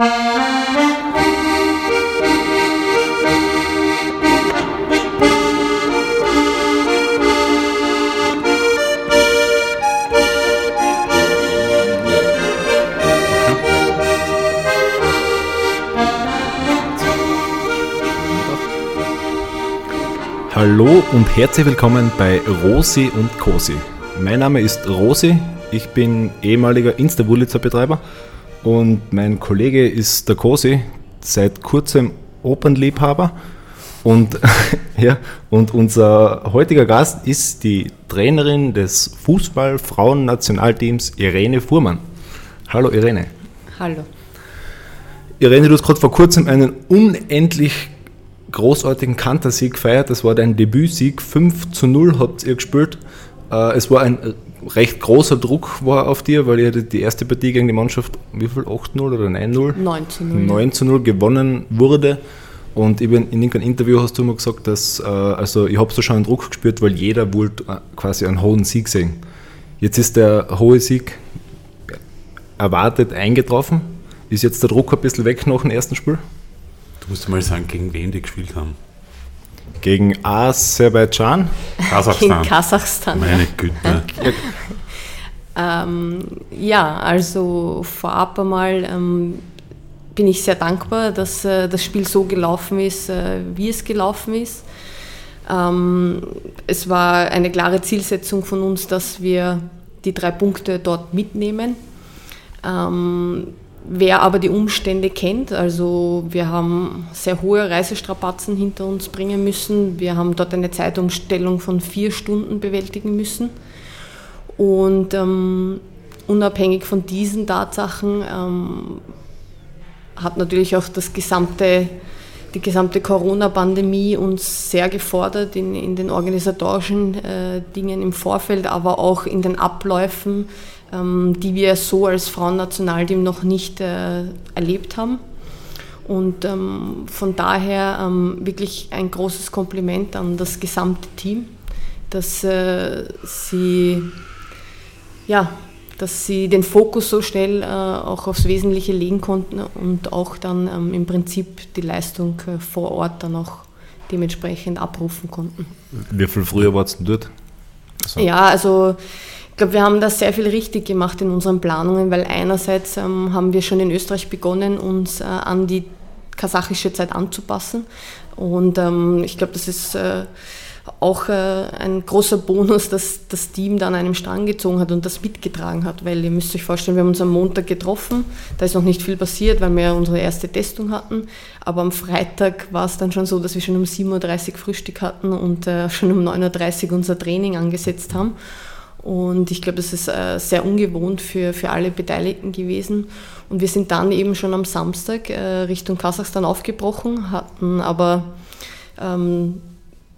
Hallo und herzlich willkommen bei Rosi und Cosi. Mein Name ist Rosi, ich bin ehemaliger Insta-Wurlitzer-Betreiber und mein Kollege ist der Cosi, seit kurzem Opernliebhaber. Und, ja, und unser heutiger Gast ist die Trainerin des Fußball-Frauen-Nationalteams Irene Fuhrmann. Hallo Irene. Hallo. Irene, du hast gerade vor kurzem einen unendlich großartigen Kantersieg gefeiert. Das war dein Debütsieg. 5 zu 0 habt ihr gespielt. Äh, es war ein recht großer Druck war auf dir, weil ihr die erste Partie gegen die Mannschaft, wie viel? 8-0 oder 9-0? 9 zu 0. 9 zu 0 gewonnen wurde. Und in irgendeinem Interview hast du immer gesagt, dass, äh, also ich habe so schon einen Druck gespürt, weil jeder wollte äh, quasi einen hohen Sieg sehen. Jetzt ist der hohe Sieg erwartet eingetroffen. Ist jetzt der Druck ein bisschen weg nach dem ersten Spiel? musst du mal sagen, gegen wen die gespielt haben. Gegen Aserbaidschan? Kasachstan. Gegen Kasachstan. Meine Güte. ähm, ja, also vorab einmal ähm, bin ich sehr dankbar, dass äh, das Spiel so gelaufen ist, äh, wie es gelaufen ist. Ähm, es war eine klare Zielsetzung von uns, dass wir die drei Punkte dort mitnehmen. Wer aber die Umstände kennt, also wir haben sehr hohe Reisestrapazen hinter uns bringen müssen. Wir haben dort eine Zeitumstellung von vier Stunden bewältigen müssen. Und ähm, unabhängig von diesen Tatsachen ähm, hat natürlich auch das gesamte, die gesamte Corona-Pandemie uns sehr gefordert in, in den organisatorischen äh, Dingen im Vorfeld, aber auch in den Abläufen die wir so als Frauennationalteam noch nicht äh, erlebt haben. Und ähm, von daher ähm, wirklich ein großes Kompliment an das gesamte Team, dass äh, sie ja, dass sie den Fokus so schnell äh, auch aufs Wesentliche legen konnten und auch dann ähm, im Prinzip die Leistung äh, vor Ort dann auch dementsprechend abrufen konnten. Wie viel früher war es denn dort? Also ja, also glaube, wir haben da sehr viel richtig gemacht in unseren Planungen, weil einerseits ähm, haben wir schon in Österreich begonnen, uns äh, an die kasachische Zeit anzupassen. Und ähm, ich glaube, das ist äh, auch äh, ein großer Bonus, dass das Team dann einem Strang gezogen hat und das mitgetragen hat, weil ihr müsst euch vorstellen, wir haben uns am Montag getroffen, da ist noch nicht viel passiert, weil wir unsere erste Testung hatten, aber am Freitag war es dann schon so, dass wir schon um 7.30 Uhr Frühstück hatten und äh, schon um 9.30 Uhr unser Training angesetzt haben. Und ich glaube, das ist äh, sehr ungewohnt für, für alle Beteiligten gewesen. Und wir sind dann eben schon am Samstag äh, Richtung Kasachstan aufgebrochen, hatten aber ähm,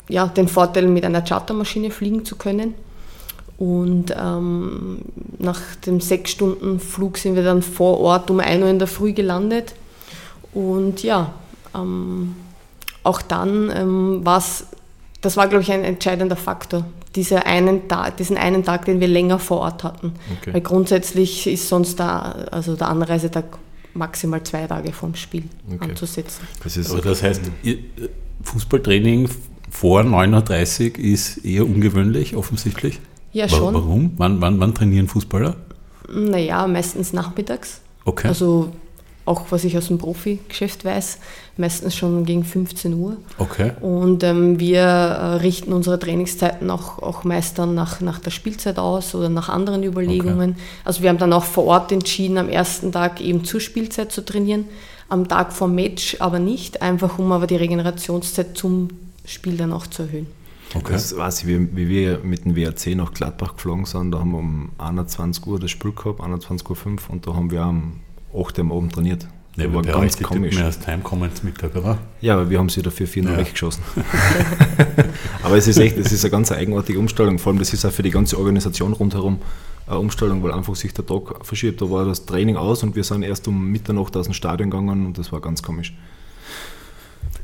ja, den Vorteil, mit einer Chartermaschine fliegen zu können. Und ähm, nach dem sechs Stunden Flug sind wir dann vor Ort um 1 Uhr in der Früh gelandet. Und ja, ähm, auch dann ähm, war es, das war, glaube ich, ein entscheidender Faktor, diese einen Tag, diesen einen Tag, den wir länger vor Ort hatten. Okay. Weil grundsätzlich ist sonst da, also der Anreisetag maximal zwei Tage vom Spiel okay. anzusetzen. Das ist Aber das heißt, Fußballtraining vor 9.30 Uhr ist eher ungewöhnlich, offensichtlich? Ja, schon. Warum? Wann, wann, wann trainieren Fußballer? Naja, meistens nachmittags. Okay. Also auch was ich aus dem Profi-Geschäft weiß, meistens schon gegen 15 Uhr. Okay. Und ähm, wir äh, richten unsere Trainingszeiten auch, auch meist dann nach, nach der Spielzeit aus oder nach anderen Überlegungen. Okay. Also wir haben dann auch vor Ort entschieden, am ersten Tag eben zur Spielzeit zu trainieren, am Tag vom Match aber nicht, einfach um aber die Regenerationszeit zum Spiel dann auch zu erhöhen. Okay. Das weiß ich, wie, wie wir mit dem WRC nach Gladbach geflogen sind, da haben wir um 21 Uhr das Spiel gehabt, 21.05 Uhr und da haben wir am 8 am Abend trainiert. Ja, war ganz komisch. mehr als heimkommen zum Mittag, oder? Ja, aber wir haben sie dafür vier ja. weggeschossen. aber es ist echt, es ist eine ganz eigenartige Umstellung. Vor allem, das ist auch für die ganze Organisation rundherum eine Umstellung, weil einfach sich der Tag verschiebt. Da war das Training aus und wir sind erst um Mitternacht aus dem Stadion gegangen und das war ganz komisch.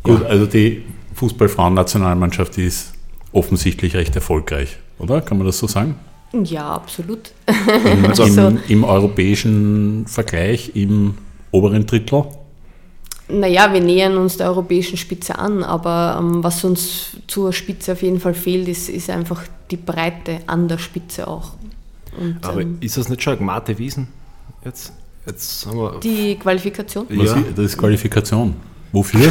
Gut, ja. also die Fußballfrauen-Nationalmannschaft ist offensichtlich recht erfolgreich, oder? Kann man das so sagen? Ja, absolut. Im, also im, Im, europäischen Vergleich, im oberen Drittel? Naja, wir nähern uns der europäischen Spitze an, aber ähm, was uns zur Spitze auf jeden Fall fehlt, ist, ist einfach die Breite an der Spitze auch. Und, aber ähm, ist das nicht schon Mate Wiesen jetzt? jetzt haben wir die Qualifikation? Ja. Das ist Qualifikation. Wofür?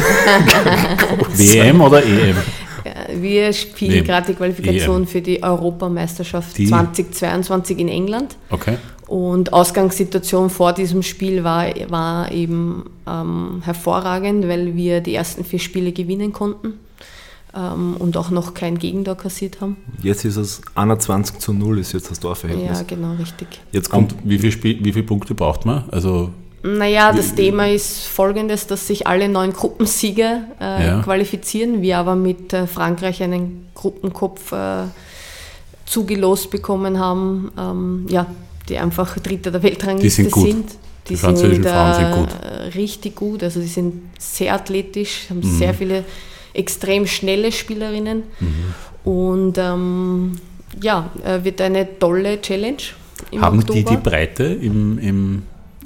WM oder EM? Wir spielen gerade die Qualifikation EM. für die Europameisterschaft die? 2022 in England. Okay. Und Ausgangssituation vor diesem Spiel war, war eben ähm, hervorragend, weil wir die ersten vier Spiele gewinnen konnten ähm, und auch noch kein Gegentor kassiert haben. Jetzt ist es 21 zu 0, ist jetzt das Torverhältnis. Ja, genau, richtig. Jetzt kommt, und wie, viel wie viele Punkte braucht man? Also naja, das Thema ist folgendes, dass sich alle neun Gruppensieger äh, ja. qualifizieren, wir aber mit äh, Frankreich einen Gruppenkopf äh, zugelost bekommen haben, ähm, ja, die einfach Dritter der Weltrangliste sind. Gut. sind. Die, die französischen sind, Frauen sind gut. Äh, richtig gut, also die sind sehr athletisch, haben mhm. sehr viele extrem schnelle Spielerinnen mhm. und ähm, ja, äh, wird eine tolle Challenge. haben Oktober. die die Breite im, im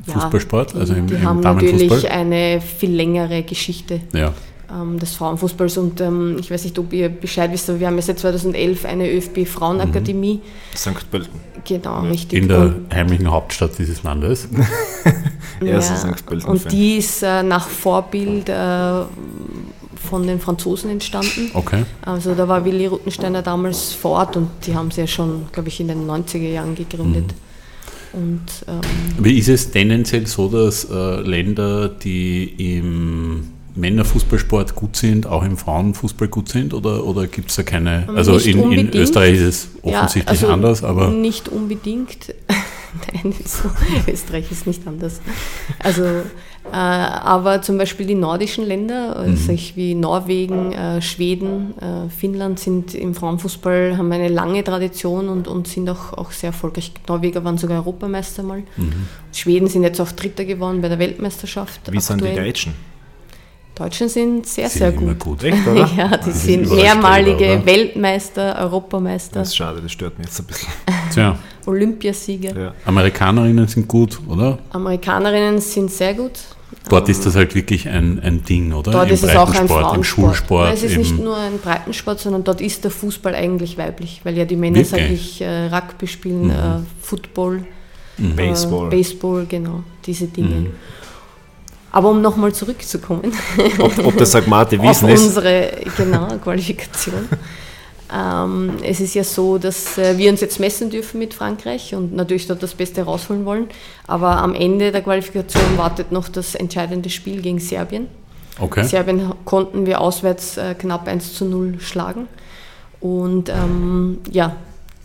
Fußballsport, ja, also im, die im haben natürlich eine viel längere Geschichte ja. ähm, des Frauenfußballs und ähm, ich weiß nicht, ob ihr Bescheid wisst, aber wir haben ja seit 2011 eine ÖFB Frauenakademie. Mhm. St. Pölten. Genau, richtig. In der und, heimlichen Hauptstadt dieses Landes. ja, St. Pölten. Und die ist äh, nach Vorbild äh, von den Franzosen entstanden. Okay. Also da war Willi Ruttensteiner damals vor Ort und die haben sie ja schon, glaube ich, in den 90er Jahren gegründet. Mhm. Und, ähm, Wie ist es tendenziell so, dass äh, Länder, die im Männerfußballsport gut sind, auch im Frauenfußball gut sind? Oder, oder gibt es da keine? Also in, in, Österreich ist es offensichtlich ja, also anders, aber. Nicht unbedingt. Nein, so, Österreich ist nicht anders. Also, aber zum Beispiel die nordischen Länder, also mhm. wie Norwegen, äh, Schweden, äh, Finnland sind im Frauenfußball, haben eine lange Tradition und, und sind auch, auch sehr erfolgreich. Norweger waren sogar Europameister mal. Mhm. Schweden sind jetzt auch Dritter geworden bei der Weltmeisterschaft. Wie aktuell. sind die Deutschen? Deutschen sind sehr, sind sehr gut. gut. Echt, oder? ja, die, sind, sind mehrmalige oder? Weltmeister, Europameister. Das ist schade, das stört mich jetzt ein bisschen. Tja. Olympiasieger. Ja. Amerikanerinnen sind gut, oder? Amerikanerinnen sind sehr gut. Dort ist das halt wirklich ein, ein Ding, oder? Dort Im ist es auch ein Frauensport. Im Schulsport. Nein, es ist nicht nur ein Breitensport, sondern dort ist der Fußball eigentlich weiblich, weil ja die Männer, sage ich, äh, Rugby spielen, mhm. äh, Football, mhm. Baseball. Äh, Baseball, genau, diese Dinge. Mhm. Aber um nochmal zurückzukommen. Ob, ob das Sagmate Wiesen ist. unsere genau, Qualifikation. ähm, es ist ja so, dass äh, wir uns jetzt messen dürfen mit Frankreich und natürlich dort das Beste rausholen wollen. Aber am Ende der Qualifikation wartet noch das entscheidende Spiel gegen Serbien. Okay. Serbien konnten wir auswärts äh, knapp 1 zu 0 schlagen. Und ähm, ja,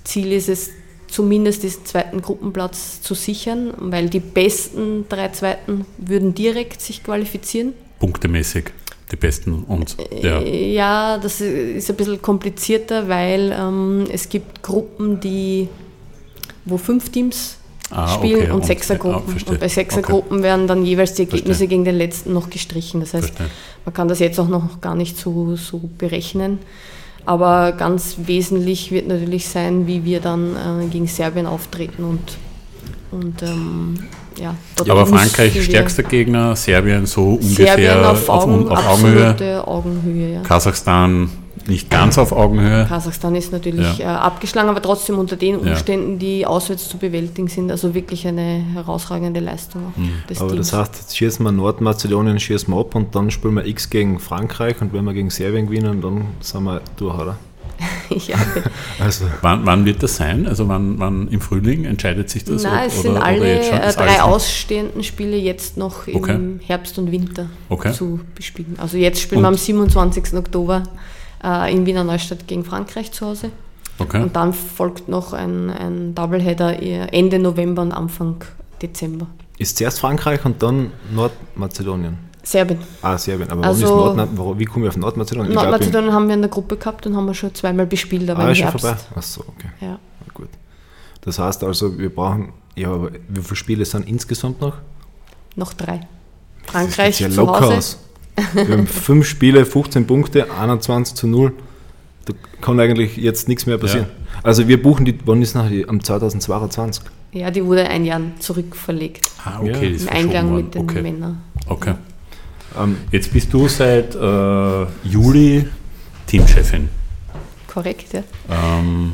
Ziel ist es, zumindest diesen zweiten Gruppenplatz zu sichern, weil die besten drei Zweiten würden direkt sich qualifizieren. Punktemäßig die besten und ja. Ja, das ist ein bisschen komplizierter, weil ähm, es gibt Gruppen, die wo fünf Teams ah, spielen okay. und, und Sechsergruppen. Ah, und bei Sechsergruppen okay. werden dann jeweils die Ergebnisse verstehe. gegen den letzten noch gestrichen. Das heißt, verstehe. man kann das jetzt auch noch gar nicht so, so berechnen. Aber ganz wesentlich wird natürlich sein, wie wir dann äh, gegen Serbien auftreten und, und ähm, ja. Aber Frankreich stärkster Gegner, Serbien so ungefähr Serbien auf, Augen, auf, auf Augenhöhe. Augenhöhe ja. Kasachstan nicht ganz auf Augenhöhe. Kasachstan ist natürlich ja. äh, abgeschlagen, aber trotzdem unter den Umständen, die auswärts zu bewältigen sind, also wirklich eine herausragende Leistung. Mhm. aber Teams. das heißt, jetzt schießen wir Nordmazedonien, schießen wir ab und dann spielen wir X gegen Frankreich und wenn wir gegen Serbien gewinnen, dann sind wir durch, oder? ja. also. wann, wann, wird das sein? Also wann, wann im Frühling entscheidet sich das? Nein, es oder, sind alle äh, drei ausstehenden Spiele jetzt noch okay. im Herbst und Winter okay. zu bespielen. Also jetzt spielen und? wir am 27. Oktober äh, in Wiener Neustadt gegen Frankreich zu Hause. Okay. Und dann folgt noch ein, ein Doubleheader Ende November und Anfang Dezember. Ist zuerst Frankreich und dann Nordmazedonien? Serbien. Ah, Serbien. Aber also, Nord, wie kommen wir auf Nordmazedonien? Nordmazedonien haben wir in der Gruppe gehabt und haben wir schon zweimal bespielt, aber ah, im schon Herbst. vorbei? Achso, okay. Ja. Gut. Das heißt also, wir brauchen, ja, aber wie viele Spiele sind insgesamt noch? Noch drei. Frankreich das ja locker Hause. aus. Wir haben fünf Spiele, 15 Punkte, 21 zu 0. Da kann eigentlich jetzt nichts mehr passieren. Ja. Also wir buchen die, wann ist noch die? Am 2022. Ja, die wurde ein Jahr zurück verlegt. Ah, okay. Ja. Im Einklang mit den okay. Männern. Okay. Ähm, Jetzt bist du seit äh, Juli Teamchefin. Korrekt, ja. Ähm,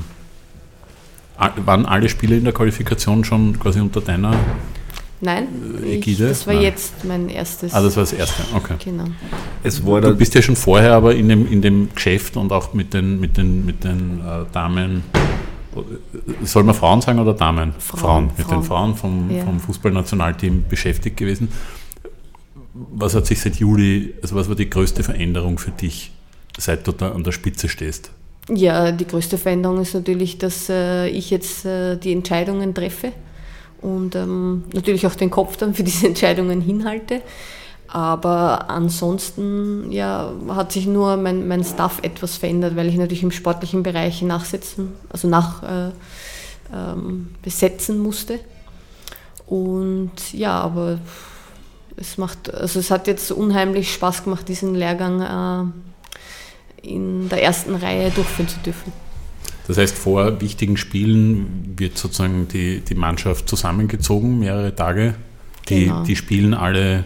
waren alle Spiele in der Qualifikation schon quasi unter deiner Nein, äh, ich, das war Nein. jetzt mein erstes. Ah, das war das erste, okay. Genau. Es war du bist ja schon vorher aber in dem, in dem Geschäft und auch mit den, mit den, mit den äh, Damen, äh, soll man Frauen sagen oder Damen? Frauen. Frauen mit Frauen. den Frauen vom, ja. vom Fußballnationalteam beschäftigt gewesen. Was hat sich seit Juli, also was war die größte Veränderung für dich, seit du da an der Spitze stehst? Ja, die größte Veränderung ist natürlich, dass äh, ich jetzt äh, die Entscheidungen treffe und ähm, natürlich auch den Kopf dann für diese Entscheidungen hinhalte. Aber ansonsten ja, hat sich nur mein, mein Staff etwas verändert, weil ich natürlich im sportlichen Bereich nachsetzen, also nach äh, ähm, besetzen musste. Und ja, aber es macht, also es hat jetzt unheimlich Spaß gemacht, diesen Lehrgang äh, in der ersten Reihe durchführen zu dürfen. Das heißt, vor wichtigen Spielen wird sozusagen die, die Mannschaft zusammengezogen, mehrere Tage. Die, genau. die spielen alle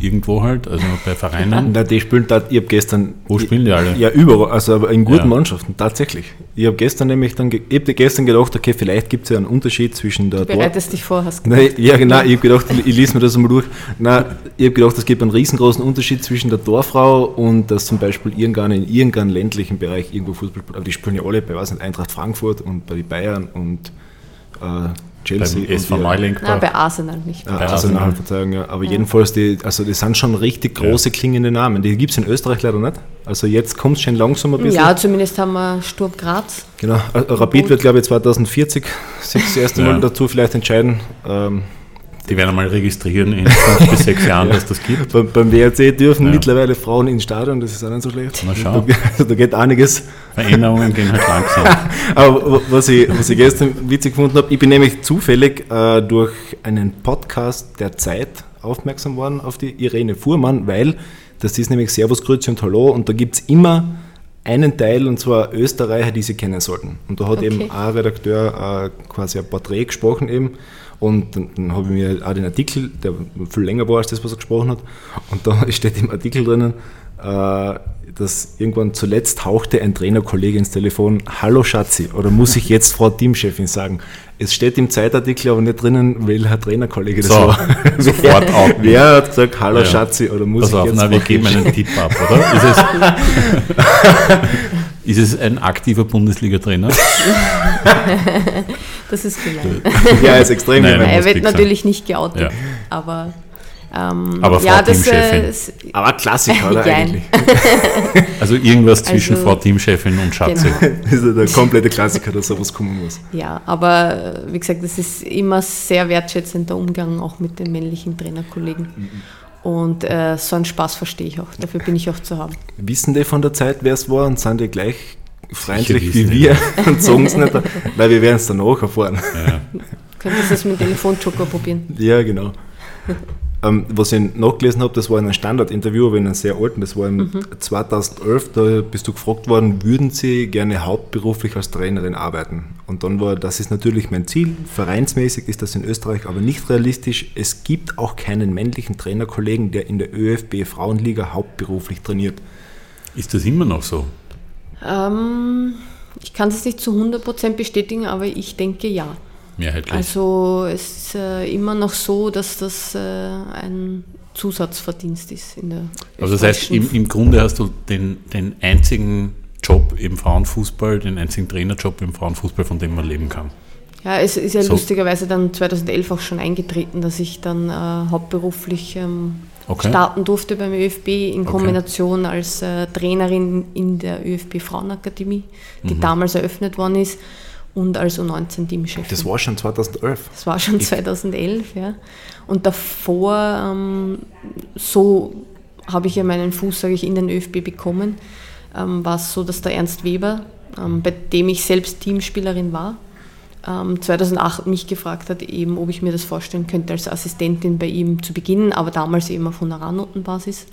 Irgendwo halt, also bei Vereinen? Nein, die spielen da, ich habe gestern. Wo spielen die alle? Ja, überall, also aber in guten ja. Mannschaften, tatsächlich. Ich habe gestern nämlich dann, ich habe gestern gedacht, okay, vielleicht gibt es ja einen Unterschied zwischen der. Du bereitest Tor dich vor, hast du Nein, Ja, genau, ich habe gedacht, ich lese mir das einmal durch. Nein, ich habe gedacht, es gibt einen riesengroßen Unterschied zwischen der Torfrau und dass zum Beispiel irgendwann in irgendeinem ländlichen Bereich irgendwo Fußball, aber die spielen ja alle bei was nicht, Eintracht Frankfurt und bei den Bayern und äh, Chelsea. Beim SV Neulenkbach. bei Arsenal nicht. Ja, bei Arsenal, Arsenal, Verzeihung, ja. Aber ja. jedenfalls, die, also das sind schon richtig große ja. klingende Namen. Die gibt es in Österreich leider nicht. Also jetzt kommt es schon langsam ein bisschen. Ja, zumindest haben wir Sturm Graz. Genau. Äh, Rapid wird, glaube ich, 2040 sich das erste Mal dazu vielleicht entscheiden. Ähm, die werden einmal registrieren in fünf bis sechs Jahren, dass das gibt. Beim, beim WRC dürfen ja. mittlerweile Frauen ins Stadion, das ist auch nicht so schlecht. Na schau. Da, also da geht einiges. Veränderungen gehen halt langsam. Aber was ich, was ich gestern witzig gefunden habe, ich bin nämlich zufällig äh, durch einen Podcast der Zeit aufmerksam worden auf die Irene Fuhrmann, weil das ist nämlich Servus, Grüezi und Hallo und da gibt es immer einen Teil, und zwar Österreicher, die sie kennen sollten. Und da hat okay. eben ein Redakteur äh, quasi ein Porträt gesprochen eben und dann, dann habe ich mir auch den Artikel, der viel länger war als das, was er gesprochen hat, und da steht im Artikel drinnen, äh, dass irgendwann zuletzt hauchte ein Trainerkollege ins Telefon, Hallo Schatzi, oder muss ich jetzt Frau Teamchefin sagen? Es steht im Zeitartikel aber nicht drinnen, welcher Trainerkollege das so, war. Sofort wer, wer hat gesagt, Hallo ja. Schatzi, oder muss Pass ich auf, jetzt na, wir geben einen Tipp ab, oder? Ist es, ist es ein aktiver Bundesliga-Trainer? Das ist gemein. Ja, er ist extrem Nein, Er wird natürlich nicht geoutet, ja. aber ähm, aber Frau ja, das, Teamchefin. Äh, aber Klassiker, oder eigentlich? also irgendwas zwischen also, Frau Teamchefin und Schatzi. Genau. das ist der komplette Klassiker, dass sowas kommen muss. Ja, aber wie gesagt, das ist immer sehr wertschätzender Umgang auch mit den männlichen Trainerkollegen. Mhm. Und äh, so einen Spaß verstehe ich auch. Dafür bin ich auch zu haben. Wissen die von der Zeit, wer es war und sind die gleich freundlich wie wir und sagen es nicht, weil wir werden es danach erfahren. Ja. Könntest du es mit dem Telefonjoker probieren? Ja, genau. Ähm, was ich nachgelesen habe, das war in einem Standardinterview, aber in einem sehr alten, das war im mhm. 2011, da bist du gefragt worden, würden Sie gerne hauptberuflich als Trainerin arbeiten? Und dann war, das ist natürlich mein Ziel, vereinsmäßig ist das in Österreich aber nicht realistisch. Es gibt auch keinen männlichen Trainerkollegen, der in der ÖFB Frauenliga hauptberuflich trainiert. Ist das immer noch so? Ähm, ich kann es nicht zu 100% bestätigen, aber ich denke ja. Mehrheitlich. Also es ist äh, immer noch so, dass das äh, ein Zusatzverdienst ist in der Also das heißt, im, im Grunde hast du den, den einzigen Job im Frauenfußball, den einzigen Trainerjob im Frauenfußball, von dem man leben kann. Ja, es ist ja so. lustigerweise dann 2011 auch schon eingetreten, dass ich dann äh, hauptberuflich ähm, okay. starten durfte beim ÖFB in Kombination okay. als äh, Trainerin in der ÖFB Frauenakademie, die mhm. damals eröffnet worden ist und als U19-Teamchef. Das war schon 2011? Das war schon 2011, ja. Und davor, ähm, so habe ich ja meinen Fuß, sage ich, in den ÖFB bekommen, ähm, war es so, dass der Ernst Weber, ähm, bei dem ich selbst Teamspielerin war, 2008 ähm, mich gefragt hat, eben, ob ich mir das vorstellen könnte, als Assistentin bei ihm zu beginnen, aber damals eben auf Honorarnotenbasis.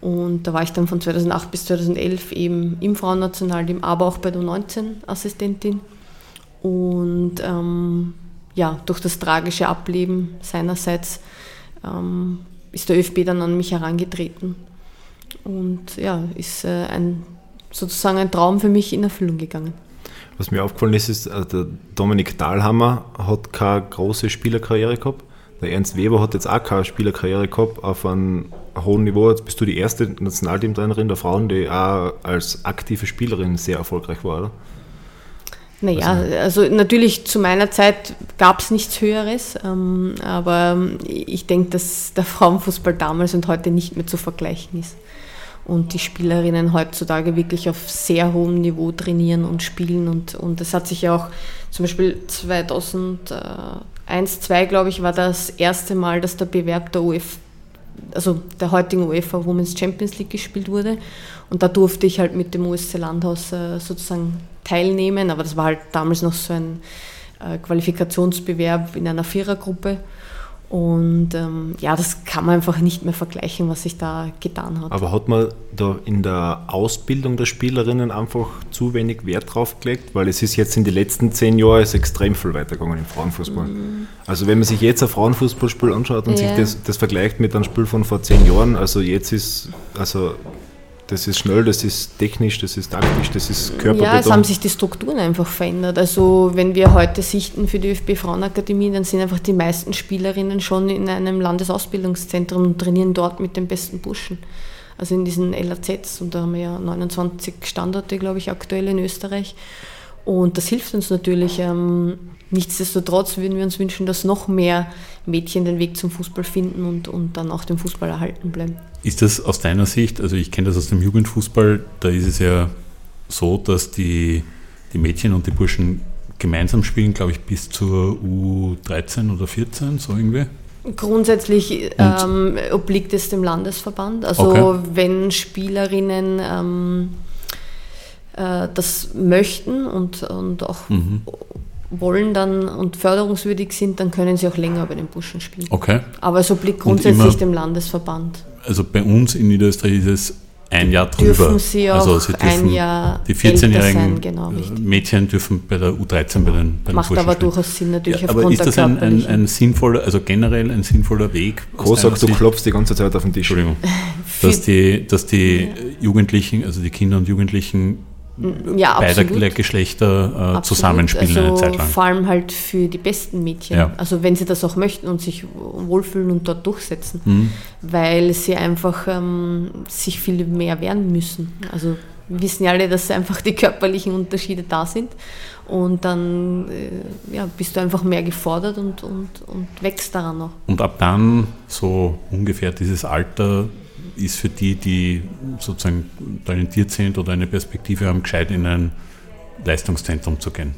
Und da war ich dann von 2008 bis 2011 eben im Frauennationalteam, aber auch bei der 19 Assistentin. Und ähm, ja, durch das tragische Ableben seinerseits ähm, ist der ÖFB dann an mich herangetreten. Und ja, ist äh, ein, sozusagen ein Traum für mich in Erfüllung gegangen. Was mir aufgefallen ist, ist, äh, der Dominik Dahlhammer hat keine große Spielerkarriere gehabt. Der Ernst Weber hat jetzt auch keine Spielerkarriere gehabt auf einem hohen Niveau. Jetzt bist du die erste Nationalteamtrainerin der Frauen, die auch als aktive Spielerin sehr erfolgreich war, oder? Naja, also, also natürlich zu meiner Zeit gab es nichts Höheres, ähm, aber ich denke, dass der Frauenfußball damals und heute nicht mehr zu vergleichen ist und die Spielerinnen heutzutage wirklich auf sehr hohem Niveau trainieren und spielen. Und, und das hat sich ja auch zum Beispiel 2001, 2002, glaube ich, war das erste Mal, dass der Bewerb der UEFA, also der heutigen UEFA Women's Champions League gespielt wurde. Und da durfte ich halt mit dem USC Landhaus äh, sozusagen teilnehmen, aber das war halt damals noch so ein äh, Qualifikationsbewerb in einer Vierergruppe. Und ähm, ja, das kann man einfach nicht mehr vergleichen, was sich da getan hat. Aber hat man da in der Ausbildung der Spielerinnen einfach zu wenig Wert drauf gelegt? Weil es ist jetzt in den letzten zehn Jahren extrem viel weitergegangen im Frauenfußball. Mhm. Also wenn man sich jetzt ein Frauenfußballspiel anschaut und ja. sich das, das vergleicht mit einem Spiel von vor zehn Jahren, also jetzt ist, also das ist schnell, das ist technisch, das ist taktisch, das ist körperlich. Ja, es haben sich die Strukturen einfach verändert. Also wenn wir heute sichten für die ÖFB Frauenakademie, dann sind einfach die meisten Spielerinnen schon in einem Landesausbildungszentrum und trainieren dort mit den besten Burschen. Also in diesen LAZs und da haben wir ja 29 Standorte, glaube ich, aktuell in Österreich. Und das hilft uns natürlich. Ähm, nichtsdestotrotz würden wir uns wünschen, dass noch mehr Mädchen den Weg zum Fußball finden und, und dann auch dem Fußball erhalten bleiben. Ist das aus deiner Sicht, also ich kenne das aus dem Jugendfußball, da ist es ja so, dass die, die Mädchen und die Burschen gemeinsam spielen, glaube ich, bis zur U13 oder 14, so irgendwie? Grundsätzlich ähm, obliegt es dem Landesverband. Also okay. wenn Spielerinnen ähm, äh, das möchten und, und auch mhm. Wollen dann und förderungswürdig sind, dann können sie auch länger bei den Burschen spielen. Okay. Aber es obliegt grundsätzlich dem Landesverband also bei uns in Niederösterreich ist es ein Jahr drüber. Dürfen sie auch also sie ein Jahr die 14-jährigen genau, Mädchen dürfen bei der U13 bei den, bei Macht aber durchaus Sinn natürlich ja, Aber ist das ein, ein, ein, sinnvoller, also generell ein sinnvoller Weg? Großartig, du klopfst die ganze Zeit auf den Tisch. Entschuldigung. dass die, dass die Jugendlichen, also die Kinder und Jugendlichen ja, beider Geschlechter äh, zusammenspielen also eine Zeit lang. Vor allem halt für die besten Mädchen. Ja. Also wenn sie das auch möchten und sich wohlfühlen und dort durchsetzen, mhm. weil sie einfach ähm, sich viel mehr wehren müssen. Also wir wissen ja alle, dass einfach die körperlichen Unterschiede da sind. Und dann äh, ja, bist du einfach mehr gefordert und, und, und wächst daran noch. Und ab dann, so ungefähr dieses Alter, ist für die, die sozusagen talentiert sind oder eine Perspektive haben, gescheit in ein Leistungszentrum zu gehen.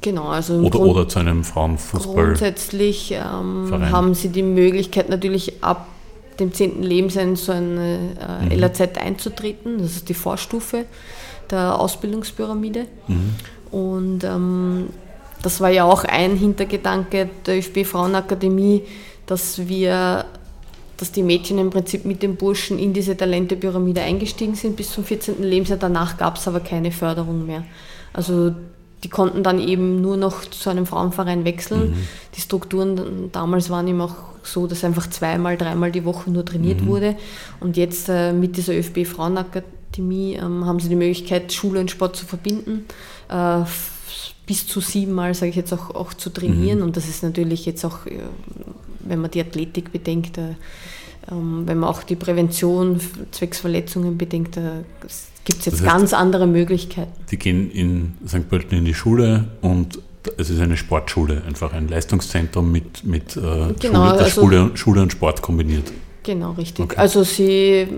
Genau, also oder, oder zu einem Frauenfußball. Grundsätzlich ähm, haben sie die Möglichkeit natürlich ab dem 10. Lebensjahr in so eine äh, mhm. LAZ einzutreten. Das ist die Vorstufe der Ausbildungspyramide. Mhm. Und ähm, das war ja auch ein Hintergedanke der ÖFB Frauenakademie, dass wir dass die Mädchen im Prinzip mit den Burschen in diese Talentepyramide eingestiegen sind bis zum 14. Lebensjahr. Danach gab es aber keine Förderung mehr. Also die konnten dann eben nur noch zu einem Frauenverein wechseln. Mhm. Die Strukturen damals waren eben auch so, dass einfach zweimal, dreimal die Woche nur trainiert mhm. wurde. Und jetzt äh, mit dieser ÖFB Frauenakademie ähm, haben sie die Möglichkeit, Schule und Sport zu verbinden. Äh, bis zu siebenmal, sage ich jetzt, auch, auch zu trainieren. Mhm. Und das ist natürlich jetzt auch, äh, wenn man die Athletik bedenkt, äh, wenn man auch die Prävention zwecks Verletzungen bedenkt, da gibt es jetzt das heißt, ganz andere Möglichkeiten. Die gehen in St. Pölten in die Schule und es ist eine Sportschule, einfach ein Leistungszentrum mit, mit äh, genau, Schule, also, Schule, Schule und Sport kombiniert. Genau, richtig. Okay. Also sie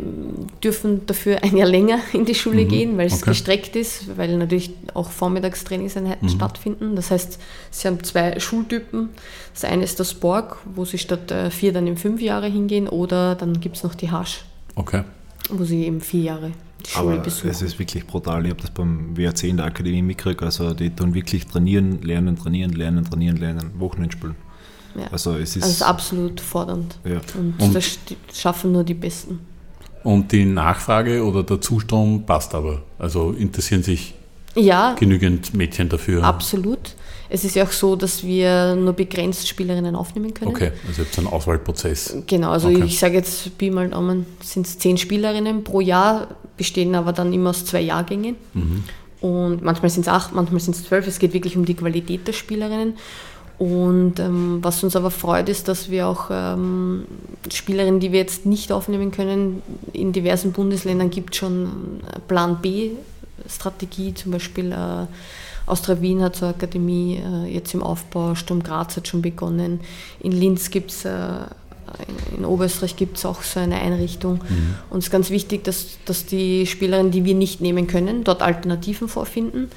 dürfen dafür ein Jahr länger in die Schule mhm. gehen, weil es okay. gestreckt ist, weil natürlich auch Vormittagstrainingseinheiten mhm. stattfinden. Das heißt, sie haben zwei Schultypen. Das eine ist das Borg, wo sie statt äh, vier dann in fünf Jahre hingehen, oder dann gibt es noch die Hasch, okay. wo sie eben vier Jahre die Schule Aber besuchen. Es ist wirklich brutal. Ich habe das beim WRC in der Akademie mitgekriegt. Also die tun wirklich trainieren, lernen, trainieren, lernen, trainieren, lernen, Wochenende spielen. Ja. Also es ist, also absolut fordernd. Ja. Und, Und, das schaffen nur die Besten. Und die Nachfrage oder der Zustrom passt aber. Also interessieren sich ja, genügend Mädchen dafür. Absolut. Es ist ja auch so, dass wir nur begrenzt Spielerinnen aufnehmen können. Okay, also ihr habt einen Auswahlprozess. Genau, also okay. ich sage jetzt, Pi mal Daumen, sind es zehn Spielerinnen pro Jahr, bestehen aber dann immer aus zwei Jahrgängen. Mhm. Und manchmal sind es acht, manchmal sind es zwölf. Es geht wirklich um die Qualität der Spielerinnen. Und ähm, was uns aber freut, ist, dass wir auch ähm, Spielerinnen, die wir jetzt nicht aufnehmen können, in diversen Bundesländern gibt schon Plan B-Strategie, zum Beispiel äh, Austria Wien hat zur Akademie äh, jetzt im Aufbau, Sturm Graz hat schon begonnen, in Linz gibt es, äh, in Oberösterreich gibt es auch so eine Einrichtung. Mhm. Und es ist ganz wichtig, dass, dass die Spielerinnen, die wir nicht nehmen können, dort Alternativen vorfinden.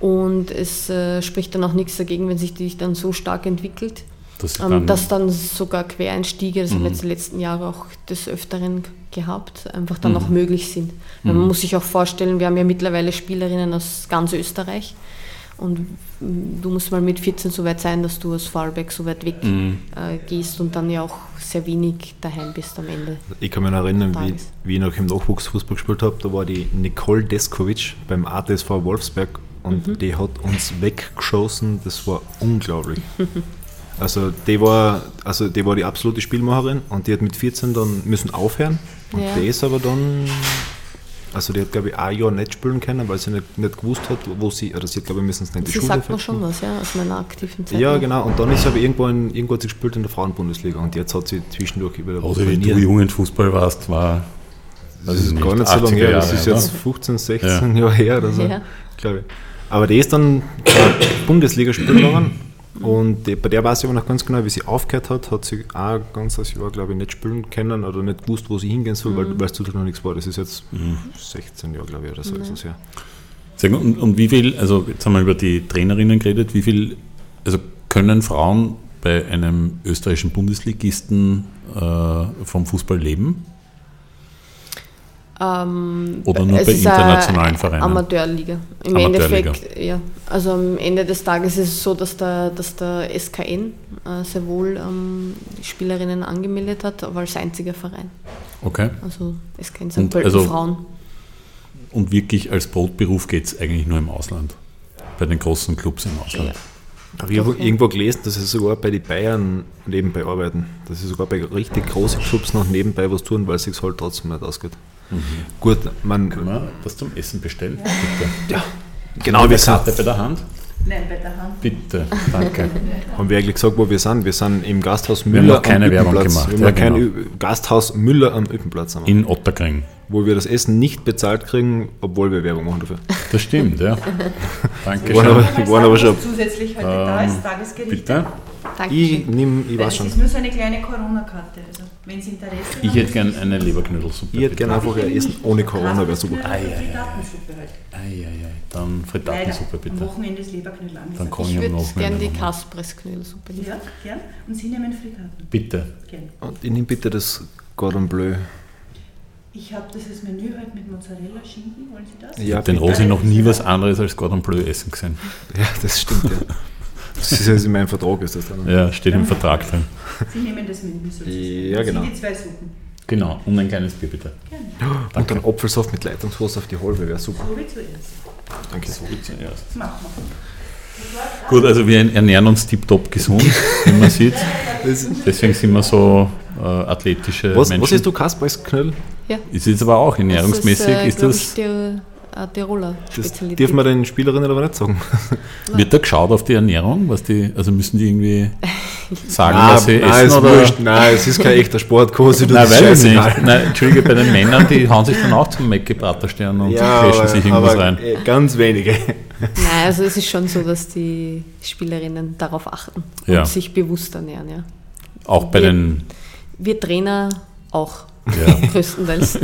Und es äh, spricht dann auch nichts dagegen, wenn sich die dann so stark entwickelt, dass dann, dass dann sogar Quereinstiege, das mhm. haben wir jetzt die letzten Jahre auch des Öfteren gehabt, einfach dann mhm. auch möglich sind. Mhm. Man muss sich auch vorstellen, wir haben ja mittlerweile Spielerinnen aus ganz Österreich. Und du musst mal mit 14 so weit sein, dass du aus Vorarlberg so weit weg mhm. äh, gehst und dann ja auch sehr wenig daheim bist am Ende. Ich kann mich noch erinnern, wie, wie ich noch im Nachwuchsfußball gespielt habe, da war die Nicole Deskovic beim ATSV Wolfsberg und mhm. die hat uns weggeschossen, das war unglaublich. also die war, also die war die absolute Spielmacherin und die hat mit 14 dann müssen aufhören und ja. die ist aber dann also die hat, glaube ich, ein Jahr nicht spielen können, weil sie nicht, nicht gewusst hat, wo sie, oder sie hat, glaube ich, müssen es nicht die sie Schule sagt mir schon was, ja, aus meiner aktiven Zeit. Ja, genau, und dann ist sie aber irgendwo, in, irgendwo hat sie gespielt in der Frauenbundesliga und jetzt hat sie zwischendurch über Also wie du Jugendfußball warst, war... Das ist gar nicht so lange her, das ist jetzt 15, 16 ja. Jahre her oder so, ja. glaube ich. Aber die ist dann Bundesliga spielen gegangen und die, bei der weiß ich aber noch ganz genau, wie sie aufgehört hat, hat sie auch ganz das Jahr, glaube ich, nicht spielen können oder nicht gewusst, wo sie hingehen soll, mhm. weil es tut noch nichts war. Das ist jetzt mhm. 16 Jahre, glaube ich, oder so mhm. ist es ja. Und, und wie viel, also jetzt haben wir über die Trainerinnen geredet, wie viel, also können Frauen bei einem österreichischen Bundesligisten äh, vom Fußball leben? Ähm, Oder nur bei internationalen Vereinen? Amateurliga. Im Amateurliga. Endeffekt, ja. Also am Ende des Tages ist es so, dass der, dass der SKN äh, sehr wohl ähm, Spielerinnen angemeldet hat, aber als einziger Verein. Okay. Also SKN St. Pölten also, Frauen. Und wirklich als Brotberuf geht es eigentlich nur im Ausland? Bei den großen Clubs im Ausland? Ja. Aber ich habe irgendwo gelesen, dass sie sogar bei den Bayern nebenbei arbeiten. Dass sie sogar bei richtig großen Clubs noch nebenbei was tun, weil es sich halt trotzdem nicht ausgeht. Mhm. Gut, man. Können wir das zum Essen bestellen? Bitte. Ja, genau. Wir Karte bei der Hand? Nein, bei der Hand. Bitte, danke. Haben wir eigentlich gesagt, wo wir sind? Wir sind im Gasthaus Müller. Wir haben noch keine Werbung gemacht. Wir haben ja, genau. kein Gasthaus Müller am Üppenplatz. In Otterkring wo wir das Essen nicht bezahlt kriegen, obwohl wir Werbung machen dafür. Das stimmt, ja. Danke schön. Aber, die waren aber schon. Zusätzlich heute ähm, da ist Tagesgericht. Bitte? Danke. Ich nehme, ich weiß schon. Es ist nur so eine kleine Corona-Karte. Also, wenn Sie Interesse Ich hätte gerne eine Leberknödelsuppe. Ich hätte gerne einfach ein Essen ohne Corona, wäre super. Ei, ei, ei. ei, Dann Frittatensuppe bitte. Am Wochenende ist Leberknödel Dann kann ich, ich würde gerne die Kaspres-Knödelsuppe. Ja, gern. Und Sie nehmen Frittaten. Bitte. Gern. Und ich nehme bitte das Gordon Bleu. Ich habe dieses Menü heute mit Mozzarella Schinken, wollen Sie das? Ich habe den Rosi noch nie was anderes als Gordon Bleu essen gesehen. Ja, das stimmt, ja. Das ist ja in meinem Vertrag, ist das dann. Ja, steht im Vertrag drin. Sie nehmen das Menü sozusagen. Ja, genau. Sie die zwei Suppen. Genau, und ein kleines Bier bitte. Gerne. Und dann Apfelsaft mit Leitungswasser auf die halbe, wäre super. So wie zuerst. Danke. So wie zuerst. Das machen wir. Gut, also wir ernähren uns tiptop gesund, wie man sieht. Deswegen sind wir so äh, athletische was, Menschen. Was ist du, Kaspersks Knödel? Ja. Ist jetzt aber auch ernährungsmäßig, das ist, äh, ist das... Der, äh, Tiroler Spezialität. dürfen wir den Spielerinnen aber nicht sagen. Wird da geschaut auf die Ernährung? Was die, also müssen die irgendwie sagen, nein, was sie nein, essen? Oder? Nein, es ist kein echter Sportkurse. Nein, weiß ich nicht. Nein, Entschuldige, bei den Männern, die hauen sich dann auch zum Mäcke-Praterstern und ja, preschen sich irgendwas rein. Äh, ganz wenige. Nein, also es ist schon so, dass die Spielerinnen darauf achten und ja. sich bewusst ernähren. Ja. Auch bei wir, den... Wir Trainer auch. Ja. Größtenteils.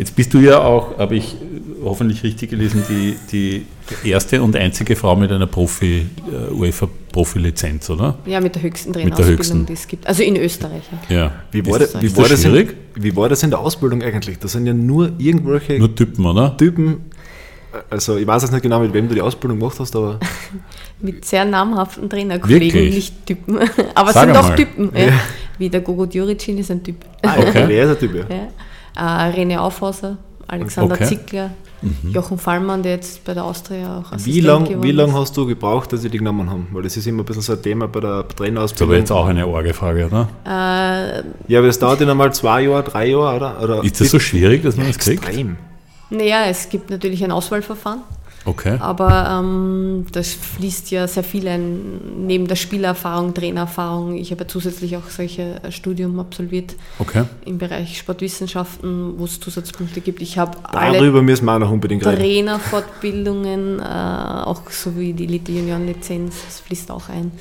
Jetzt bist du ja auch, habe ich hoffentlich richtig gelesen, die, die erste und einzige Frau mit einer Profi, uh, UEFA-Profi-Lizenz, oder? Ja, mit der höchsten Trainerausbildung, die es gibt. Also in Österreich. Ja. Wie war, das, wie, war das in, wie war das in der Ausbildung eigentlich? Das sind ja nur irgendwelche nur Typen, oder? Typen, also ich weiß jetzt nicht genau, mit wem du die Ausbildung gemacht hast, aber. mit sehr namhaften Trainerkollegen, Wirklich? nicht Typen. aber es sind doch Typen. Ja. Ja. wie der Gogo Djuricin ist ein Typ. Ah, okay. Wer ist ein Typ, ja. Äh, René Aufhauser, Alexander okay. Zickler, mhm. Jochen Fallmann, der jetzt bei der Austria auch Assistent Wie lange lang hast du gebraucht, dass sie die genommen haben? Weil das ist immer ein bisschen so ein Thema bei der Trainerausbildung. Das ist aber jetzt auch eine Orgefrage, oder? Äh, ja, aber es dauert ja nochmal zwei Jahre, drei Jahre, oder? oder ist das so schwierig, dass man das kriegt? Extrem. Naja, es gibt natürlich ein Auswahlverfahren. Okay. Aber ähm, das fließt ja sehr viel ein, neben der Spielerfahrung, Trainererfahrung. Ich habe ja zusätzlich auch solche äh, Studium absolviert okay. im Bereich Sportwissenschaften, wo es Zusatzpunkte gibt. Ich habe Darüber müssen wir auch noch unbedingt reden. Trainerfortbildungen, äh, auch sowie die Elite Junioren Lizenz, das fließt auch ein.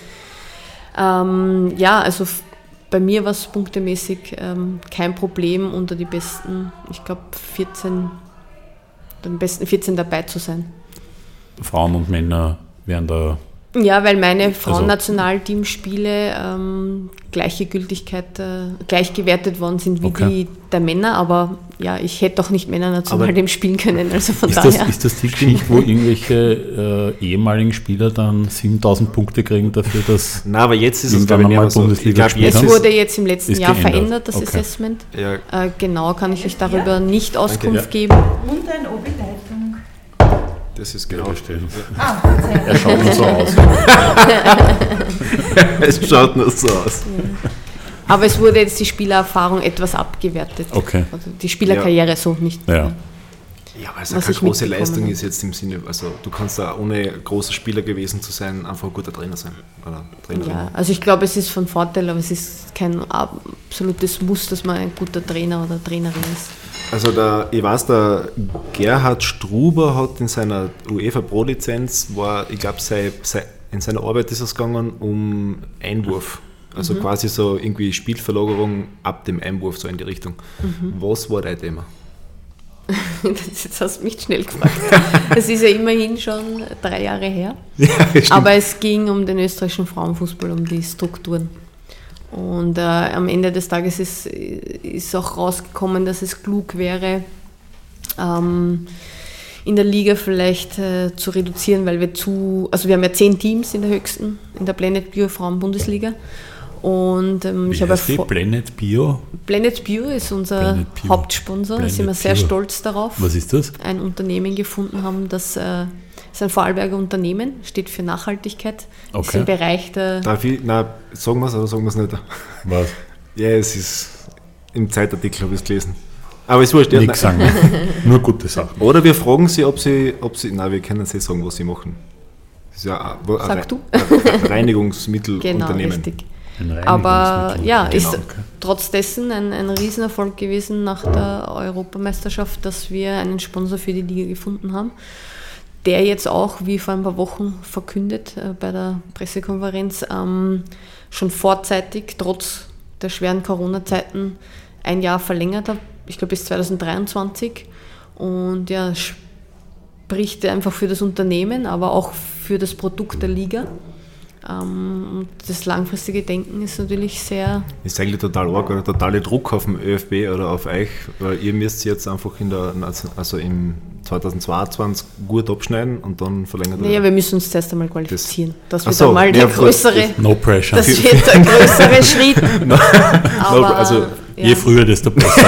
Ähm, ja, also bei mir war es punktemäßig ähm, kein Problem, unter die besten, ich glaube 14, den besten 14 dabei zu sein. Frauen und Männer werden da. Ja, weil meine also Frauennationalteamspiele ähm, gleiche Gültigkeit, äh, gleich gewertet worden sind wie okay. die der Männer, aber ja, ich hätte doch nicht Männernationalteam spielen können, also von ist daher. Das, ist das die Geschichte, wo irgendwelche äh, ehemaligen Spieler dann 7000 Punkte kriegen dafür, dass. Na, aber jetzt ist es glaube ich mal so. Bundesliga ich glaub, wurde jetzt im letzten Jahr geändert. verändert, das okay. Assessment. Ja. Äh, genau, kann ich euch darüber ja. nicht Auskunft Danke, ja. geben. Und ein OB das ist genau. Stehen. Ah, er schaut nur so aus. es schaut nur so aus. Aber es wurde jetzt die Spielererfahrung etwas abgewertet. Okay. Also die Spielerkarriere ja. so nicht. Ja. Ja, weil es eine große Leistung ist jetzt im Sinne, also du kannst da ohne großer Spieler gewesen zu sein, einfach ein guter Trainer sein. Oder Trainerin. Ja, also ich glaube, es ist von Vorteil, aber es ist kein absolutes Muss, dass man ein guter Trainer oder Trainerin ist. Also der, ich weiß, der Gerhard Struber hat in seiner UEFA Pro-Lizenz, war, ich glaube, sei, sei, in seiner Arbeit ist es gegangen um Einwurf. Also mhm. quasi so irgendwie Spielverlagerung ab dem Einwurf, so in die Richtung. Mhm. Was war dein Thema? Jetzt hast du mich schnell gefragt. Es ist ja immerhin schon drei Jahre her. Ja, Aber es ging um den österreichischen Frauenfußball, um die Strukturen. Und äh, am Ende des Tages ist, ist auch rausgekommen, dass es klug wäre, ähm, in der Liga vielleicht äh, zu reduzieren, weil wir zu, also wir haben ja zehn Teams in der höchsten, in der Planet Bio Frauen Bundesliga. Und ähm, ich habe die Planet Bio? Planet Bio ist unser Bio. Hauptsponsor, da sind wir sehr Bio. stolz darauf. Was ist das? Ein Unternehmen gefunden haben, das äh, ist ein Vorarlberger Unternehmen, steht für Nachhaltigkeit. Okay. Ist im Bereich der. Darf ich, nein, sagen wir es oder sagen wir es nicht? Was? Ja, es ist im Zeitartikel habe ich es gelesen. Aber es wurscht. Nichts sagen. Nur gute Sachen. Oder wir fragen sie, ob sie, ob sie, nein, wir können sie sagen, was sie machen. Das ist ja ein, ein, Sag du? ein Reinigungsmittelunternehmen. Genau, richtig. Aber ja, genau, ist trotz dessen ein, ein Riesenerfolg gewesen nach der Europameisterschaft, dass wir einen Sponsor für die Liga gefunden haben der jetzt auch, wie vor ein paar Wochen verkündet äh, bei der Pressekonferenz, ähm, schon vorzeitig, trotz der schweren Corona-Zeiten, ein Jahr verlängert hat, ich glaube bis 2023. Und ja, spricht einfach für das Unternehmen, aber auch für das Produkt der Liga. Ähm, das langfristige Denken ist natürlich sehr. Ist eigentlich total arg oder totale Druck auf den ÖFB oder auf euch, weil ihr müsst jetzt einfach in der, also im 2022 gut abschneiden und dann verlängert Naja, wir müssen uns zuerst einmal qualifizieren. Das, das wird so, einmal der größere. No pressure. Das wird der größere Schritt. no, Aber, also, ja. je früher, desto besser.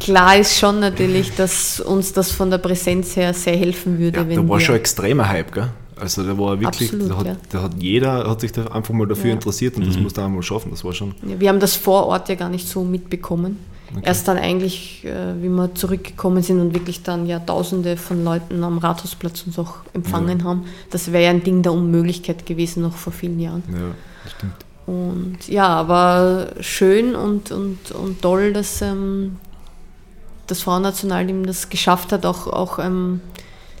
Klar ist schon natürlich, dass uns das von der Präsenz her sehr helfen würde. Ja, da war schon extremer Hype, gell? Also da war wirklich, Absolut, da, hat, ja. da hat jeder hat sich da einfach mal dafür ja. interessiert und mhm. das muss man einmal schaffen. Das war schon. Ja, wir haben das vor Ort ja gar nicht so mitbekommen. Okay. Erst dann eigentlich, äh, wie wir zurückgekommen sind und wirklich dann ja Tausende von Leuten am Rathausplatz uns auch empfangen haben. Das wäre ja ein Ding der Unmöglichkeit gewesen noch vor vielen Jahren. Ja, das stimmt. Und ja, aber schön und, und, und toll, dass ähm, das Frauennationalteam das geschafft hat, auch, auch ähm,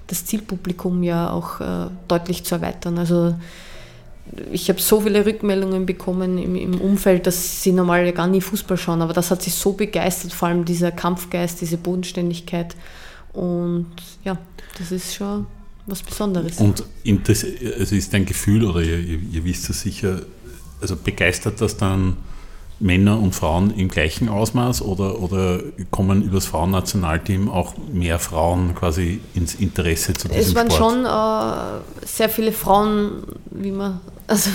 das Zielpublikum ja auch äh, deutlich zu erweitern. Also ich habe so viele Rückmeldungen bekommen im, im, Umfeld, dass sie normal gar nie Fußball schauen, aber das hat sich so begeistert, vor allem dieser Kampfgeist, diese Bodenständigkeit. Und ja, das ist schon was Besonderes. Und das, also ist dein Gefühl, oder ihr, ihr wisst es sicher, also begeistert das dann Männer und Frauen im gleichen Ausmaß oder, oder kommen über das Frauennationalteam auch mehr Frauen quasi ins Interesse zu diesem Es waren Sport? schon äh, sehr viele Frauen, wie man, also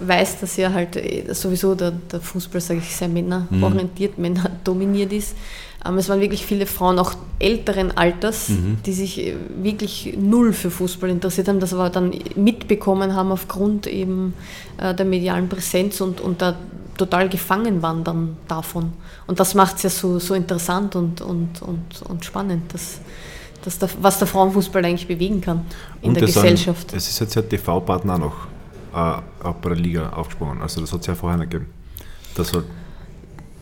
weiß, dass ja halt äh, sowieso der, der Fußball, sage ich, sehr männerorientiert, mhm. Männer dominiert ist. Ähm, es waren wirklich viele Frauen, auch älteren Alters, mhm. die sich äh, wirklich null für Fußball interessiert haben, das aber dann mitbekommen haben aufgrund eben äh, der medialen Präsenz und, und da total gefangen waren dann davon. Und das macht es ja so, so interessant und, und, und, und spannend, dass, dass der, was der Frauenfußball eigentlich bewegen kann in und der Gesellschaft. Sind, es ist jetzt ja TV-Partner auch noch äh, bei der Liga aufgesprungen. Also das hat es ja vorher nicht gegeben. Das hat,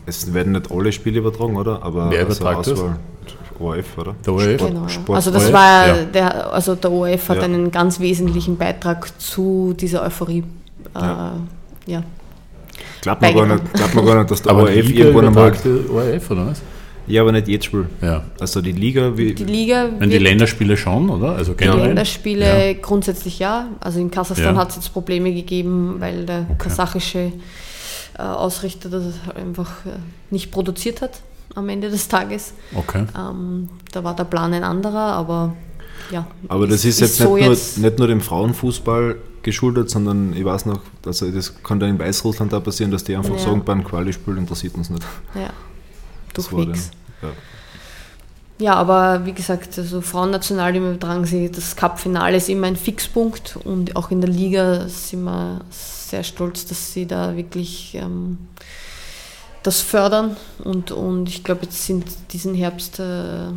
es werden nicht alle Spiele übertragen, oder? Aber Wer also übertragt also das? ORF, oder? Der ORF? Genau. Sport also das ORF? war ja. der, also der ORF hat ja. einen ganz wesentlichen Beitrag zu dieser Euphorie. Äh, ja. Glaubt man, gar nicht, glaubt man gar nicht, dass der ORF irgendwann einmal. ORF, oder was? Ja, aber nicht jedes Spiel. Ja. Also die Liga. Wie die Liga. Wenn die Länderspiele schon, oder? Also generell? Die Länderspiele ja. grundsätzlich ja. Also in Kasachstan ja. hat es jetzt Probleme gegeben, weil der okay. kasachische äh, Ausrichter das einfach äh, nicht produziert hat am Ende des Tages. Okay. Ähm, da war der Plan ein anderer, aber ja. Aber das ist, ist jetzt, so nicht, jetzt nur, nicht nur dem Frauenfußball geschuldet, sondern ich weiß noch, also das kann dann in Weißrussland auch passieren, dass die einfach ja. sagen, beim Quali-Spiel interessiert uns nicht. Ja durchwegs. Ja. ja. aber wie gesagt, also Frauennational übertragen sie, das Cup-Finale ist immer ein Fixpunkt und auch in der Liga sind wir sehr stolz, dass sie da wirklich ähm, das fördern und, und ich glaube, jetzt sind diesen Herbst, äh,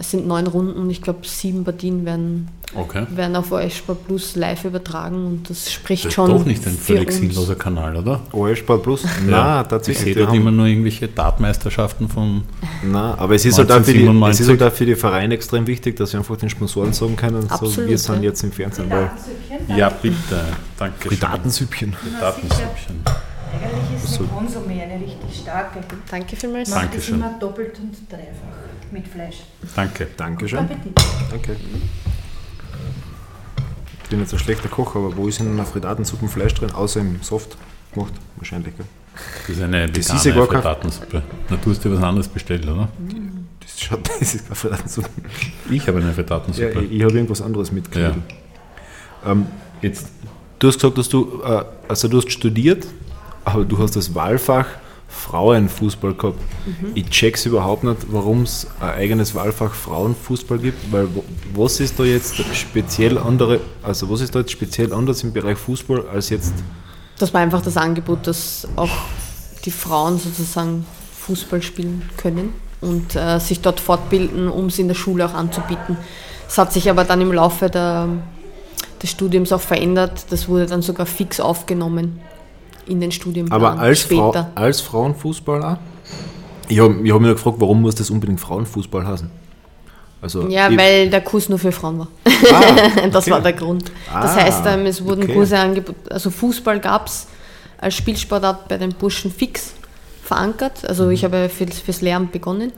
es sind neun Runden und ich glaube, sieben Partien werden Okay. Werden auf OS-Sport Plus live übertragen und das spricht das ist schon. doch nicht ein völlig sinnloser Kanal, oder? OS-Sport Plus? Ja, tatsächlich. Ich sehe dort immer nur irgendwelche Dartmeisterschaften von. Na, aber es ist, halt auch für die, es ist halt auch für die Vereine extrem wichtig, dass sie einfach den Sponsoren sagen können, Absolut, so, wir sind ja. jetzt im Fernsehen. Weil ja, bitte. Danke. Frittатensüppchen. Frittatensüppchen. Eigentlich ist eine Konsumé eine richtig starke. Danke vielmals. Macht Dankeschön. immer doppelt und dreifach mit Fleisch. Danke. Dankeschön. Danke bin jetzt ein schlechter Koch, aber wo ist in einer Frittatensuppe Fleisch drin, außer im Soft gemacht? Wahrscheinlich, gell? Das ist eine das ist ja Frittatensuppe. Na, du hast dir was anderes bestellt, oder? Das, schaut, das ist keine Frittatensuppe. Ich habe eine Frittatensuppe. Ja, ich, ich habe irgendwas anderes mitgekriegt. Ja. Ähm, jetzt, du hast gesagt, dass du, äh, also du hast studiert, aber du hast das Wahlfach Frauenfußball gehabt. Mhm. Ich check's überhaupt nicht, warum es ein eigenes Wahlfach Frauenfußball gibt, weil was ist da jetzt speziell andere, also was ist da jetzt speziell anders im Bereich Fußball als jetzt? Das war einfach das Angebot, dass auch die Frauen sozusagen Fußball spielen können und äh, sich dort fortbilden, um es in der Schule auch anzubieten. Es hat sich aber dann im Laufe der, des Studiums auch verändert. Das wurde dann sogar fix aufgenommen in den Studienplan Aber als, Frau, als Frauenfußballer? Ich habe hab mich gefragt, warum muss das unbedingt Frauenfußball heißen? Also ja, weil der Kurs nur für Frauen war. Ah, okay. das war der Grund. Das ah, heißt, ähm, es wurden okay. Kurse angeboten, also Fußball gab es als Spielsportart bei den Burschen fix verankert. Also mhm. ich habe für, fürs Lehramt begonnen.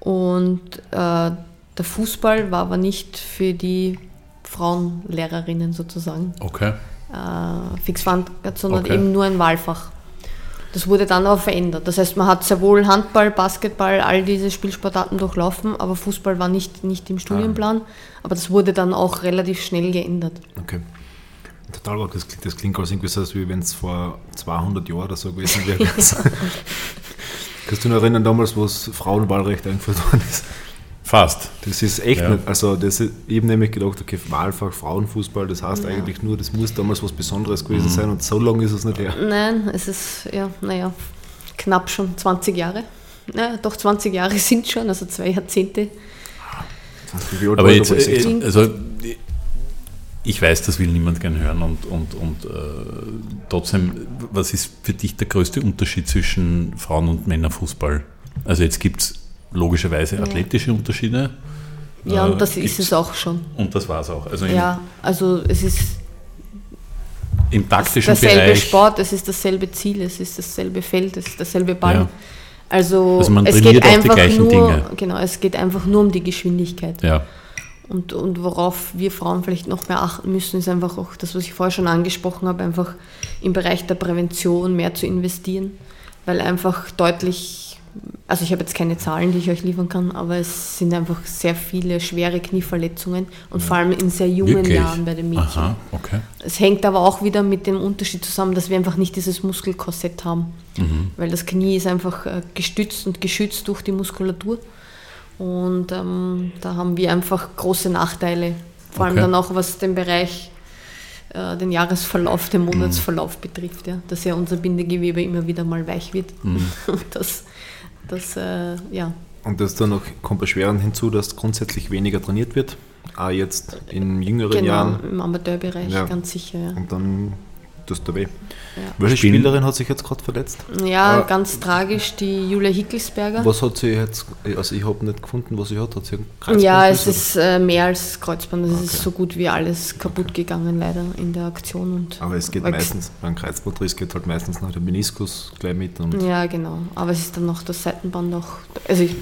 Und äh, der Fußball war aber nicht für die Frauenlehrerinnen sozusagen. Okay äh, fix verankert, sondern okay. eben nur ein Wahlfach. Das wurde dann aber verändert. Das heißt, man hat sehr wohl Handball, Basketball, all diese Spielsportarten durchlaufen, aber Fußball war nicht, nicht im Studienplan. Ah. Aber das wurde dann auch relativ schnell geändert. Okay. Total das, das klingt als irgendwie so, als wenn es vor 200 Jahren oder so gewesen wäre. Kannst du noch erinnern, damals, wo das Frauenwahlrecht eingeführt worden ist? Fast. Das ist echt ja. nicht, also das ist, ich habe nämlich gedacht, okay, Wahlfach Frauenfußball, das heißt ja. eigentlich nur, das muss damals was Besonderes gewesen mhm. sein und so lange ist es nicht her. Nein, es ist, ja, naja, knapp schon 20 Jahre. Ja, doch 20 Jahre sind schon, also zwei Jahrzehnte. Aber jetzt, äh, also ich weiß, das will niemand gern hören und, und, und äh, trotzdem, was ist für dich der größte Unterschied zwischen Frauen- und Männerfußball? Also jetzt gibt es logischerweise athletische Unterschiede. Ja, und das äh, ist es auch schon. Und das war es auch. Also ja, also es ist im taktischen derselbe Bereich. Sport, es ist dasselbe Ziel, es ist dasselbe Feld, es ist dasselbe Ball. Ja. Also, also es geht einfach nur, Dinge. genau, es geht einfach nur um die Geschwindigkeit. Ja. Und, und worauf wir Frauen vielleicht noch mehr achten müssen, ist einfach auch das, was ich vorher schon angesprochen habe, einfach im Bereich der Prävention mehr zu investieren, weil einfach deutlich also ich habe jetzt keine Zahlen, die ich euch liefern kann, aber es sind einfach sehr viele schwere Knieverletzungen und vor allem in sehr jungen Wirklich? Jahren bei den Mädchen. Aha, okay. Es hängt aber auch wieder mit dem Unterschied zusammen, dass wir einfach nicht dieses Muskelkorsett haben, Mhm. weil das Knie ist einfach äh, gestützt und geschützt durch die Muskulatur und ähm, da haben wir einfach große Nachteile, vor allem Okay. dann auch was den Bereich äh, den Jahresverlauf, den Monatsverlauf betrifft, ja, dass ja unser Bindegewebe immer wieder mal weich wird. Und das, das äh, ja, Und das dann noch kommt erschwerend hinzu, dass grundsätzlich weniger trainiert wird. Auch jetzt in jüngeren genau, Jahren. im Amateurbereich, Ja. ganz sicher. Ja, Und dann tust du weh. Ja. Welche Spielen- Spielerin hat sich jetzt gerade verletzt? ja Ah. ganz tragisch, die Julia Hickelsberger. Was hat sie jetzt, also ich habe nicht gefunden, was sie hat. Hat sie einen Kreuzbandriss Ja, es oder? ist äh, mehr als Kreuzband. Es ist Okay. so gut wie alles kaputt gegangen, leider in der Aktion. Und Aber es geht meistens, beim Kreuzbandriss geht halt meistens noch der Meniskus gleich mit. Und Ja, genau. Aber es ist dann noch das Seitenband auch. Also ich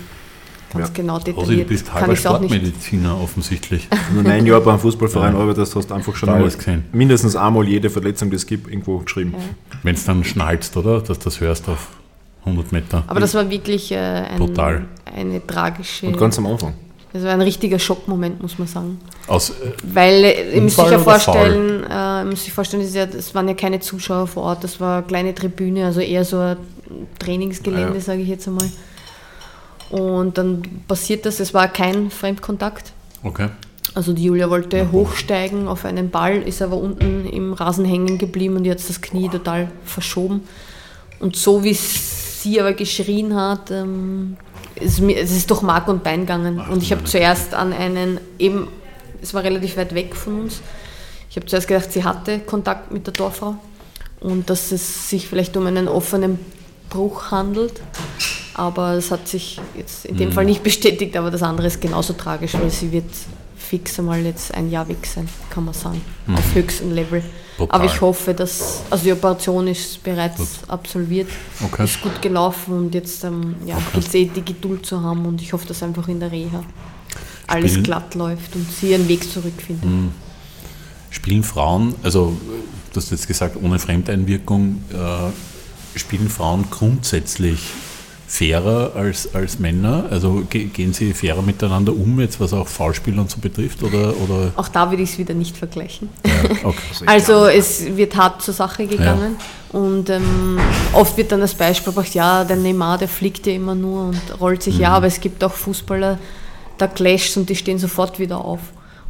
ganz Ja. genau Also du detailliert bist kann halber ich es auch nicht. Sportmediziner offensichtlich. Wenn du neun Jahre beim Fußballverein Ja. arbeitest, hast du einfach schon mal alles gesehen. mindestens einmal jede Verletzung, die es gibt, irgendwo geschrieben. Ja. Wenn es dann schnallst, oder? Dass du das hörst auf 100 Meter. Aber das war wirklich äh, ein, Total. eine tragische. Und ganz am Anfang. das war ein richtiger Schockmoment, muss man sagen. Aus, äh, Weil äh, ihr müsst Unfall ja vorstellen, äh, müsst euch vorstellen, das, ist ja, das waren ja keine Zuschauer vor Ort, das war eine kleine Tribüne, also eher so ein Trainingsgelände, Ah, ja. sage ich jetzt einmal. Und dann passiert das, es war kein Fremdkontakt. okay. Also die Julia wollte hochsteigen auf einen Ball, ist aber unten im Rasen hängen geblieben und jetzt das Knie total verschoben. Und so wie sie aber geschrien hat, ähm, ist mir, es ist durch Mark und Bein gegangen. Ach, und ich habe zuerst an einen, eben, es war relativ weit weg von uns, ich habe zuerst gedacht, sie hatte Kontakt mit der Dorfrau und dass es sich vielleicht um einen offenen Bruch handelt. Aber es hat sich jetzt in Mhm. dem Fall nicht bestätigt, aber das andere ist genauso tragisch, weil sie wird fix einmal jetzt ein Jahr weg sein, kann man sagen, auf höchstem Level. Mhm. Total. Aber ich hoffe, dass, also die Operation ist bereits absolviert, Okay. ist gut gelaufen und jetzt ähm, ja, gilt es eh die Geduld zu haben und ich hoffe, dass einfach in der Reha alles Spielen- glatt läuft und sie ihren Weg zurückfindet. Spielen Frauen, also du hast jetzt gesagt, ohne Fremdeinwirkung, äh, spielen Frauen grundsätzlich fairer als, als Männer? Also ge gehen sie fairer miteinander um, jetzt was auch Foulspiel und so betrifft? Oder, oder? Auch da würde ich es wieder nicht vergleichen. Ja, okay. Also glaube, es wird hart zur Sache gegangen und ähm, oft wird dann das Beispiel gebracht, ja, der Neymar, der fliegt ja immer nur und rollt sich, Mhm. ja, aber es gibt auch Fußballer, da clasht und die stehen sofort wieder auf.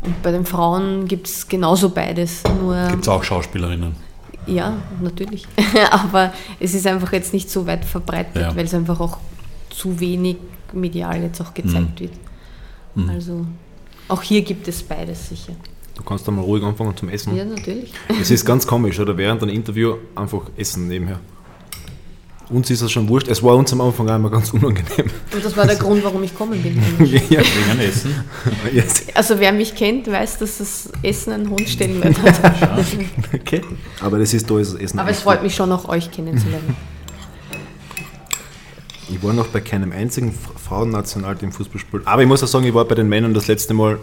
Und bei den Frauen gibt es genauso beides, nur Gibt es auch Schauspielerinnen? Ja, natürlich. aber es ist einfach jetzt nicht so weit verbreitet, Ja. weil es einfach auch zu wenig medial jetzt auch gezeigt wird. Mhm. Also auch hier gibt es beides sicher. Du kannst da mal ruhig anfangen zum Essen. Ja, natürlich. Es ist ganz komisch, oder? Während einem Interview einfach essen nebenher. Uns ist das schon wurscht. Es war uns am Anfang immer ganz unangenehm. Und das war der Grund, warum ich kommen bin. ja. Wegen Essen? Yes. Also wer mich kennt, weiß, dass das Essen einen hohen Stellenwert hat. Okay. Aber das ist da ist das Essen. Aber es freut mich schon, auch euch kennenzulernen. Ich war noch bei keinem einzigen Frauennationalteam Fußballspiel. Aber ich muss auch sagen, ich war bei den Männern das letzte Mal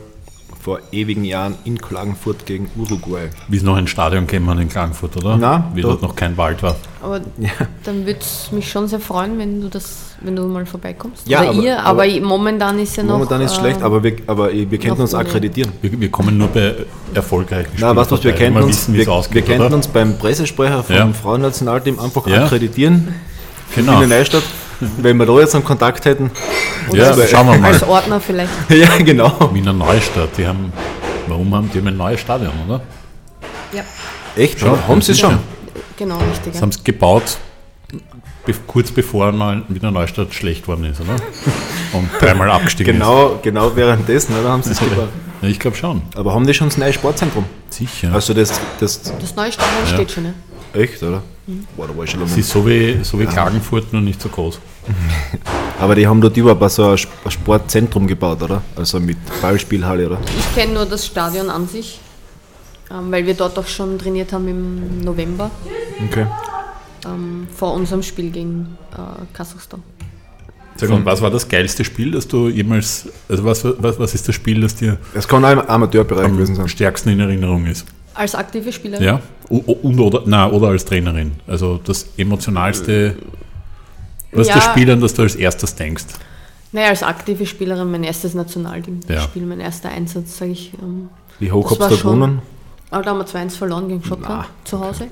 vor ewigen Jahren in Klagenfurt gegen Uruguay. Wie es noch ein Stadion käme in Klagenfurt, oder? Na, Wie dort noch kein Wald war. Aber Ja. dann würde es mich schon sehr freuen, wenn du das, wenn du mal vorbeikommst. Ja, Oder aber- ihr, aber- aber, momentan ist ja noch. Momentan ist es äh, schlecht, aber wir, aber wir könnten uns akkreditieren. Wir, wir kommen nur bei erfolgreichen Na, weißt du was, wir könnten wenn uns, wissen, wir, wir ausgeht, könnten oder? uns beim Pressesprecher vom Ja. Frauennationalteam einfach Ja. akkreditieren in Genau. der Neustadt. Wenn wir da jetzt einen Kontakt hätten. Ja, Das wär- schauen wir mal. Als Ordner vielleicht. ja, genau. Wiener Neustadt, die haben, warum haben die haben ein neues Stadion, oder? Ja, Echt? Schon, Ja, haben sie schon? genau, richtig. Das Ja. haben sie gebaut, be kurz bevor mal Wiener Neustadt schlecht geworden ist, oder? Und dreimal abgestiegen Genau, genau währenddessen, oder? Haben sie es ist. gebaut. Ja, ich glaube schon. Aber haben die schon das neue Sportzentrum? Sicher. Also das, das Das neue Stadion Ja. steht schon, ne? Echt, oder? Boah, da war ich schon lange. ist so wie, so wie Klagenfurt, nur nicht so groß. Aber die haben dort überhaupt so ein Sp- ein Sportzentrum gebaut, oder? Also mit Ballspielhalle, oder? Ich kenne nur das Stadion an sich, ähm, weil wir dort auch schon trainiert haben im November Okay. ähm, vor unserem Spiel gegen äh, Kasachstan. Sag mal, was war das geilste Spiel, das du jemals, also was, was, was ist das Spiel, das dir Es kann auch im Amateurbereich gewesen am sein. stärksten in Erinnerung ist? Als aktive Spielerin? Ja? Und oder, na, oder als Trainerin. Also das emotionalste Was ja, das Spiel, an das du als erstes denkst? Naja, als aktive Spielerin mein erstes Nationalteam-Spiel, ja. mein erster Einsatz, sage ich. Ähm, Wie hoch habt ihr gewonnen? Aber da haben wir 2-1 verloren gegen Schottland zu Hause.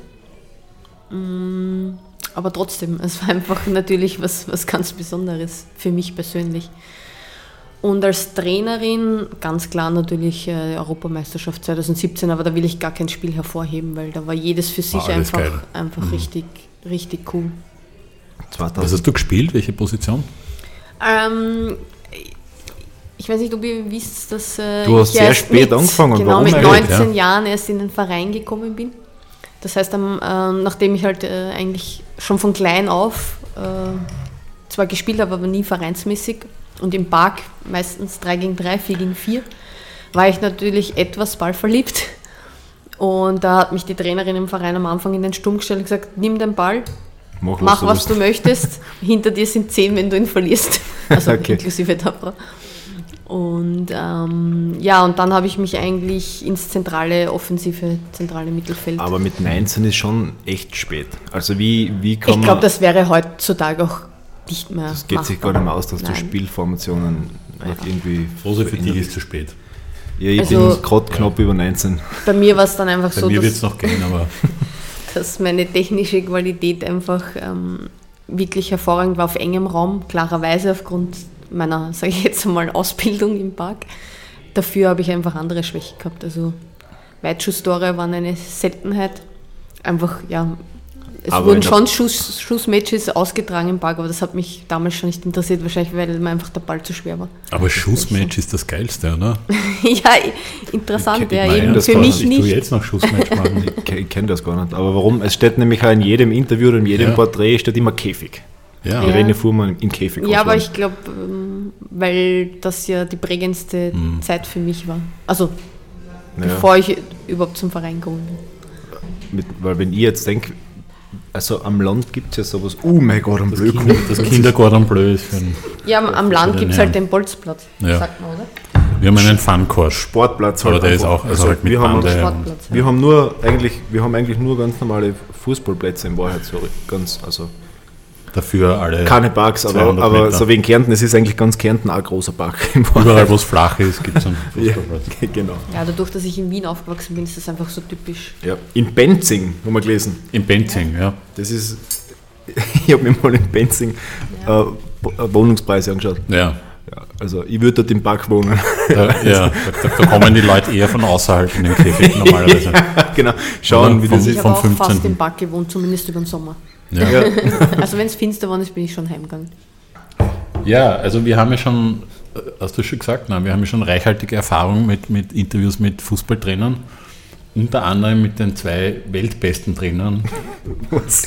Mm, aber trotzdem, es war einfach natürlich was, was ganz Besonderes für mich persönlich. Und als Trainerin ganz klar natürlich äh, Europameisterschaft 2017, aber da will ich gar kein Spiel hervorheben, weil da war jedes für sich war einfach, einfach mhm. richtig, richtig cool. 2000. Was hast du gespielt? Welche Position? Ähm, ich weiß nicht, ob ihr wisst, dass äh, du hast sehr spät mit, angefangen. Genau, Warum mit 19 ja? Jahren erst in den Verein gekommen bin. Das heißt, ähm, nachdem ich halt äh, eigentlich schon von klein auf äh, zwar gespielt habe, aber nie vereinsmäßig und im Park meistens 3 gegen 3, 4 gegen 4, war ich natürlich etwas ballverliebt. Und da hat mich die Trainerin im Verein am Anfang in den Sturm gestellt und gesagt, nimm den Ball, mach, mach was, was du, möchtest, hinter dir sind 10, wenn du ihn verlierst. Also okay. inklusive Tabra. Und ähm, ja, und dann habe ich mich eigentlich ins zentrale, offensive, zentrale Mittelfeld. Aber mit 19 ist schon echt spät. Also wie, wie kann Ich glaube, das wäre heutzutage auch nicht mehr. Das geht machbar. sich gar nicht mehr aus, dass Nein. du Spielformationen Nein. irgendwie. Rose, für dich ist zu spät. Ja, ich also, bin gerade knapp ja. über 19. Bei mir war es dann einfach bei so. Bei mir wird es noch gehen, aber. dass meine technische Qualität einfach ähm, wirklich hervorragend war auf engem Raum, klarerweise aufgrund meiner, sage ich jetzt einmal, Ausbildung im Park. Dafür habe ich einfach andere Schwächen gehabt. Also Weitschusstore waren eine Seltenheit. Einfach, ja, es aber wurden schon Schuss, Schussmatches ausgetragen im Park, aber das hat mich damals schon nicht interessiert, wahrscheinlich weil mir einfach der Ball zu schwer war. Aber Schussmatch ist das Geilste, oder? ja, interessant, ich, ja, eben für mich nicht. Ich jetzt noch Schussmatch machen. ich, ich kenne das gar nicht. Aber warum? Es steht nämlich auch in jedem Interview oder in jedem ja. Porträt steht immer Käfig. Ja. Irene Fuhrmann im Käfig. Ja, aber ich glaube, ähm, weil das ja die prägendste mhm. Zeit für mich war. Also, ja. bevor ich überhaupt zum Verein gekommen bin. Mit, weil wenn ich jetzt denke, also am Land gibt es ja sowas, oh mein Gott, am Bleu. Kind, das Kindergarten Bleu ist für Ja, am, am Land gibt es halt den Bolzplatz, ja. sagt man, oder? Wir haben einen Funkurs. Sportplatz halt. Aber der ist auch also, also halt wir, haben, Sportplatz, wir haben nur eigentlich, wir haben eigentlich nur ganz normale Fußballplätze in Wahrheit, so ganz, also dafür alle. Keine Parks, aber, aber so wie in Kärnten, es ist eigentlich ganz Kärnten auch ein großer Park. Überall, wo es flach ist, gibt es einen Fußballplatz. ja, genau. Ja, dadurch, dass ich in Wien aufgewachsen bin, ist das einfach so typisch. Ja, in Benzing, haben wir gelesen. In Benzing, ja. Das ist, ich habe mir mal in Benzing ja. äh, Wohnungspreise angeschaut. Ja. Ja, also ich würde dort im Park wohnen. Da, ja, da, da, kommen die Leute eher von außerhalb in den Käfig normalerweise. ja, genau, schauen, Oder wie das ist. Ich habe auch 15. fast im Park gewohnt, zumindest über den Sommer. Ja. also wenn es finster war, bin ich schon heimgegangen. Ja, also wir haben ja schon, hast du schon gesagt, nein, wir haben ja schon reichhaltige Erfahrung mit, mit Interviews mit Fußballtrainern. Unter anderem mit den zwei weltbesten Trainern,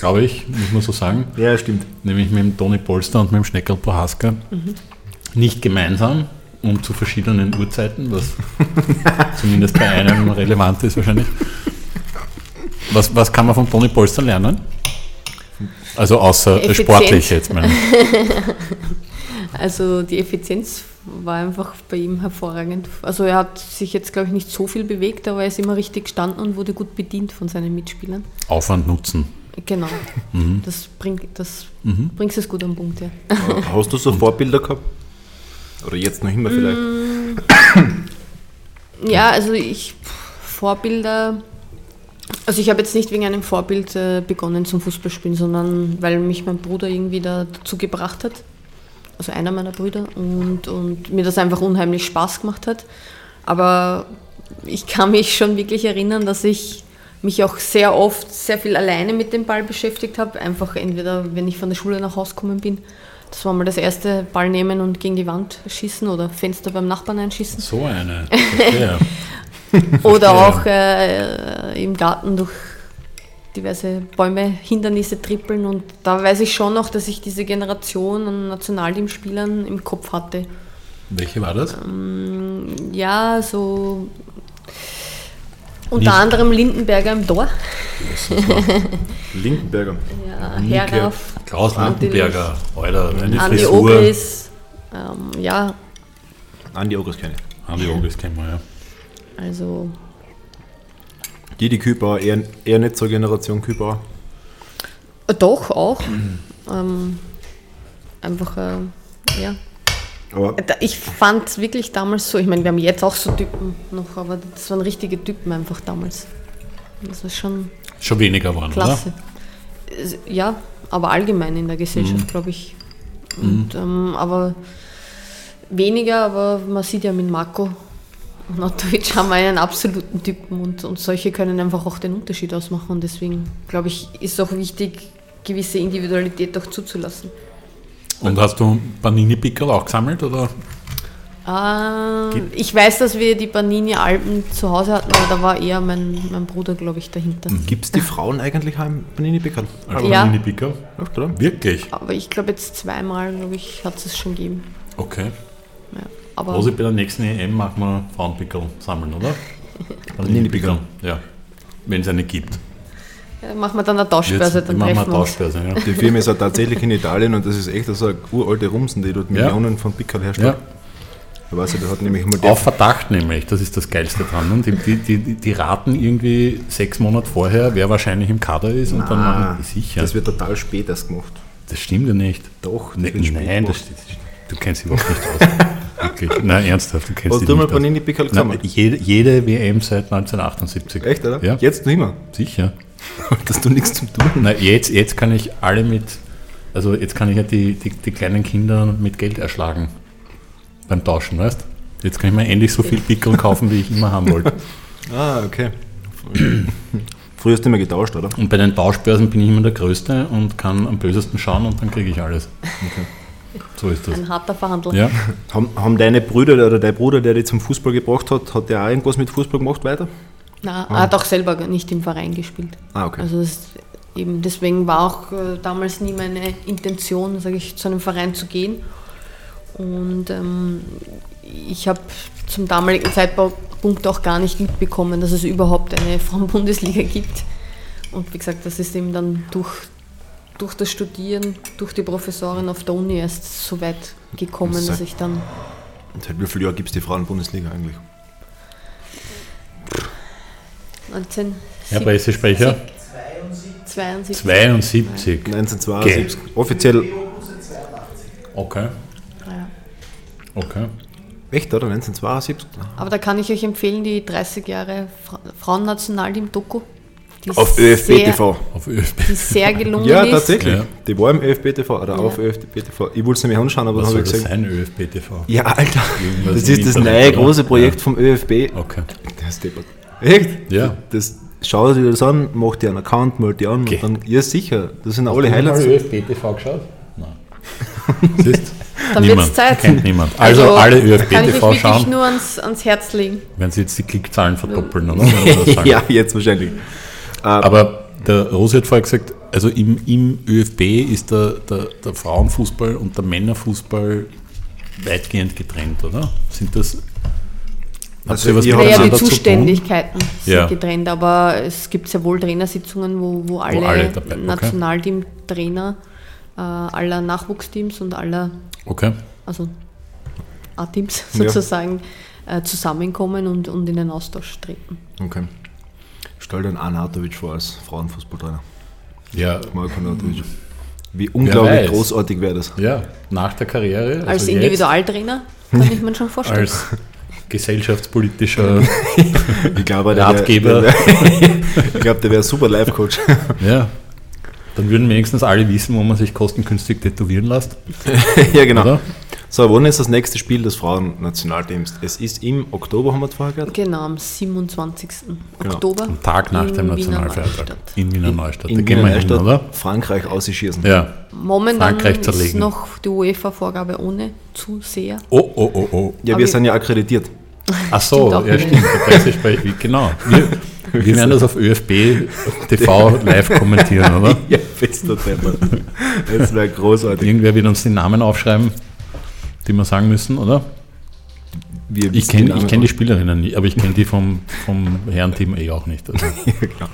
glaube ich, muss man so sagen. Ja, stimmt. Nämlich mit dem Toni Polster und mit dem Schneckerl Prohaska. Mhm. Nicht gemeinsam, und zu verschiedenen Uhrzeiten, was zumindest bei einem relevant ist wahrscheinlich. Was, was kann man von Toni Polster lernen? Also außer Effizienz. sportlich jetzt mal. also die Effizienz war einfach bei ihm hervorragend. Also er hat sich jetzt, glaube ich, nicht so viel bewegt, aber er ist immer richtig gestanden und wurde gut bedient von seinen Mitspielern. Aufwand nutzen. Genau. Mhm. Das, bringt, das mhm. bringt es gut am Punkt, ja. Hast du so Vorbilder gehabt? Oder jetzt noch immer vielleicht? Ja, also ich Vorbilder also ich habe jetzt nicht wegen einem Vorbild äh, begonnen zum Fußballspielen, sondern weil mich mein Bruder irgendwie dazu gebracht hat. Also einer meiner Brüder und, und mir das einfach unheimlich Spaß gemacht hat. Aber ich kann mich schon wirklich erinnern, dass ich mich auch sehr oft sehr viel alleine mit dem Ball beschäftigt habe. Einfach entweder, wenn ich von der Schule nach Hause gekommen bin, das war mal das erste Ball nehmen und gegen die Wand schießen oder Fenster beim Nachbarn einschießen. So eine. Oder auch äh, im Garten durch diverse Bäume, Hindernisse trippeln. Und da weiß ich schon noch, dass ich diese Generation an Nationalteamspielern im Kopf hatte. Welche war das? Ähm, ja, so unter Nicht. anderem Lindenberger im Tor. Lindenberger. Ja, Herauf. Klaus Lindenberger, Alter, eine Andi Frisur. Ogris, ähm, ja. Andi Ogris kenne ich. Andi Ogris kennen wir, ja. Also. Die, die Küper, eher, eher nicht zur Generation Küper. Doch, auch. Mhm. Ähm, einfach, äh, ja. Aber ich fand es wirklich damals so, ich meine, wir haben jetzt auch so Typen noch, aber das waren richtige Typen einfach damals. Das war schon. Schon weniger waren, klasse. Oder? Ja, aber allgemein in der Gesellschaft, mhm. glaube ich. Und, mhm. ähm, aber weniger, aber man sieht ja mit Marco und Otovic haben wir einen absoluten Typen und, und solche können einfach auch den Unterschied ausmachen. Und deswegen, glaube ich, ist es auch wichtig, gewisse Individualität auch zuzulassen. Und hast du Panini-Pickel auch gesammelt? Oder? Äh, ich weiß, dass wir die Panini-Alben zu Hause hatten, aber da war eher mein, mein Bruder, glaube ich, dahinter. Mhm. Gibt es die Frauen eigentlich auch im Panini-Pickel? Also ja. Panini-Pickel? Wirklich? Aber ich glaube, jetzt zweimal, glaube ich, hat es schon gegeben. Okay. Ja, aber also bei der nächsten EM machen wir Frauenpickel sammeln, oder? Panini-Pickel. Ja, wenn es eine gibt. Ja, machen wir dann eine Tauschbörse, dann machen wir eine Tauschbörse, ja. Die Firma ist auch tatsächlich in Italien und das ist echt so eine uralte Rumsen, die dort Millionen ja. von Pickel herstellt. Ja. weiß, der hat nämlich Auf Verdacht nämlich, das ist das Geilste dran. Und die, die, die, die raten irgendwie sechs Monate vorher, wer wahrscheinlich im Kader ist und Na, dann machen die sicher. Das wird total spät erst gemacht. Das stimmt ja nicht. Doch, ne, nein, das, du kennst dich überhaupt nicht aus. Wirklich. Nein, ernsthaft, du kennst Hast du mal Panini Pickel gesammelt? Jede, jede WM seit 1978. Echt, oder? Ja. Jetzt noch immer? Sicher. Dass du nichts zum tun Na, jetzt, jetzt kann ich alle mit, also jetzt kann ich ja die, die, die kleinen Kinder mit Geld erschlagen beim Tauschen, weißt Jetzt kann ich mir endlich so viel Pickel kaufen, wie ich immer haben wollte. ah, okay. Früher hast du immer getauscht, oder? Und bei den Tauschbörsen bin ich immer der Größte und kann am bösesten schauen und dann kriege ich alles. Okay. So ist das. Ein harter Verhandler. Ja. Haben, haben deine Brüder oder dein Bruder, der dich zum Fußball gebracht hat, hat der auch irgendwas mit Fußball gemacht weiter? Nein, ah. er hat auch selber nicht im Verein gespielt. Ah, okay. Also das, eben deswegen war auch äh, damals nie meine Intention, sage ich, zu einem Verein zu gehen. Und ähm, ich habe zum damaligen Zeitpunkt auch gar nicht mitbekommen, dass es überhaupt eine Frauenbundesliga gibt. Und wie gesagt, das ist eben dann durch, durch das Studieren, durch die Professorin auf der Uni erst so weit gekommen, dass ich dann. Seit wie vielen Jahren gibt es die Frauenbundesliga eigentlich? 19. Herr Pressesprecher? 72. 72. 1972. Offiziell. Okay. Ja. Okay. Echt, oder? 1972? Aber da kann ich euch empfehlen, die 30 Jahre Fra Frauennationalteam-Doku. Auf ÖFB TV. Auf ÖFB. Die sehr gelungen ja, ist. Tatsächlich. Ja, tatsächlich. Die war im ÖFB TV oder ja. auf ÖFB TV. Ich wollte es mir anschauen, aber dann habe ich gesagt. Das ist ein ÖFB TV. Ja, Alter. Irgendwas das ist das neue oder? große Projekt ja. vom ÖFB. Okay. Das ist. Echt? Ja. Das, schau dir das an, mach dir einen Account, meld dir an okay. und dann, ja sicher, das sind Hast alle Highlights. Hast du mal ÖFB TV geschaut? Nein. Siehst Dann wird es Zeit. Kennt niemand. Also, also alle ÖFB kann TV ich schauen. nur ans, ans Herz legen. Werden Sie jetzt die Klickzahlen verdoppeln, oder? ja, jetzt wahrscheinlich. Aber der Rosi hat vorher gesagt, also im, im ÖFB ist der, der, der Frauenfußball und der Männerfußball weitgehend getrennt, oder? Sind das also was ja, die Zuständigkeiten sind ja. getrennt, aber es gibt sehr wohl Trainersitzungen, wo, wo alle, wo alle okay. Nationalteam-Trainer äh, aller Nachwuchsteams und aller okay. also A-Teams sozusagen ja. äh, zusammenkommen und, und in den Austausch treten. Okay. Stell dir Arnautovic vor als Frauenfußballtrainer. Ja. Marko Arnautovic. Wie unglaublich großartig wäre das. Ja, nach der Karriere. Also als Individualtrainer kann ich mir schon vorstellen. Als gesellschaftspolitischer ich glaube, Ratgeber. Der wär, ich glaube, der wäre super Life-Coach. Ja. Dann würden wenigstens alle wissen, wo man sich kostengünstig tätowieren lässt. ja, genau. Oder? So, wann ist das nächste Spiel des Frauennationalteams? Es ist im Oktober, haben wir vorher gehört? Genau, am 27. Genau. Oktober. Am Tag nach dem Nationalfeiertag. In Wiener Neustadt. In, in Wiener Neustadt, hin, oder? Frankreich ausschießen. Ja. Momentan ist noch die UEFA-Vorgabe ohne Zuseher. Oh, oh, oh, oh. Ja, Aber wir sind ja akkreditiert. Ach so, ja stimmt. genau. Wir, wir werden das auf ÖFB TV live kommentieren, oder? ja, bester Das wäre großartig. Irgendwer wird uns den Namen aufschreiben die wir sagen müssen, oder? Wir ich kenne kenn die Spielerinnen nicht, aber ich kenne die vom, vom Herrenteam eh auch nicht. Also. ja,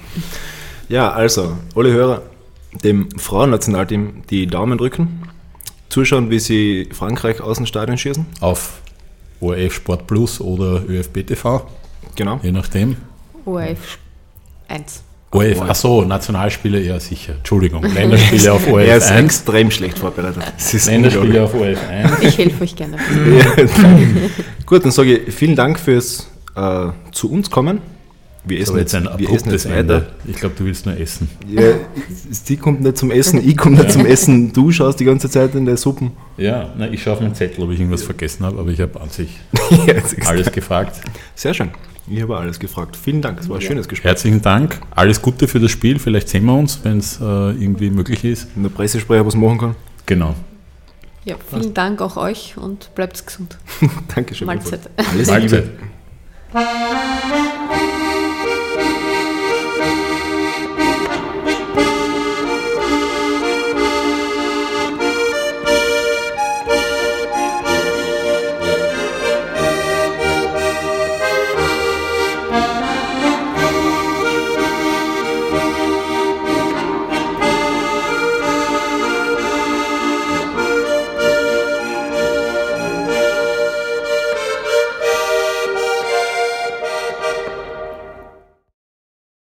ja, also, alle Hörer, dem Frauennationalteam die Daumen drücken, zuschauen, wie sie Frankreich aus dem Stadion schießen. Auf ORF Sport Plus oder ÖFB TV. Genau. Je nachdem. ORF 1. ORF, achso, Nationalspiele, ja sicher. Entschuldigung, Länderspiele auf ORF1. Er ist extrem schlecht vorbereitet. Länderspiele auf ORF1. Ich helfe euch gerne. Gut, dann sage ich vielen Dank fürs äh, zu uns kommen. Wir essen, jetzt, ein wir essen jetzt weiter. Ich glaube, du willst nur essen. Ja, sie kommt nicht zum Essen, ich komme nicht zum Essen. Du schaust die ganze Zeit in der Suppen. Ja, na, ich schaue auf meinen Zettel, ob ich irgendwas vergessen habe, aber ich habe an sich alles gefragt. Sehr schön. Ich habe alles gefragt. Vielen Dank, es war ein ja. schönes Gespräch. Herzlichen Dank. Alles Gute für das Spiel. Vielleicht sehen wir uns, wenn es äh, irgendwie möglich ist. Wenn der Pressesprecher was machen kann. Genau. Ja, vielen Dank auch euch und bleibt gesund. Dankeschön. Mahlzeit. Alles Mahlzeit.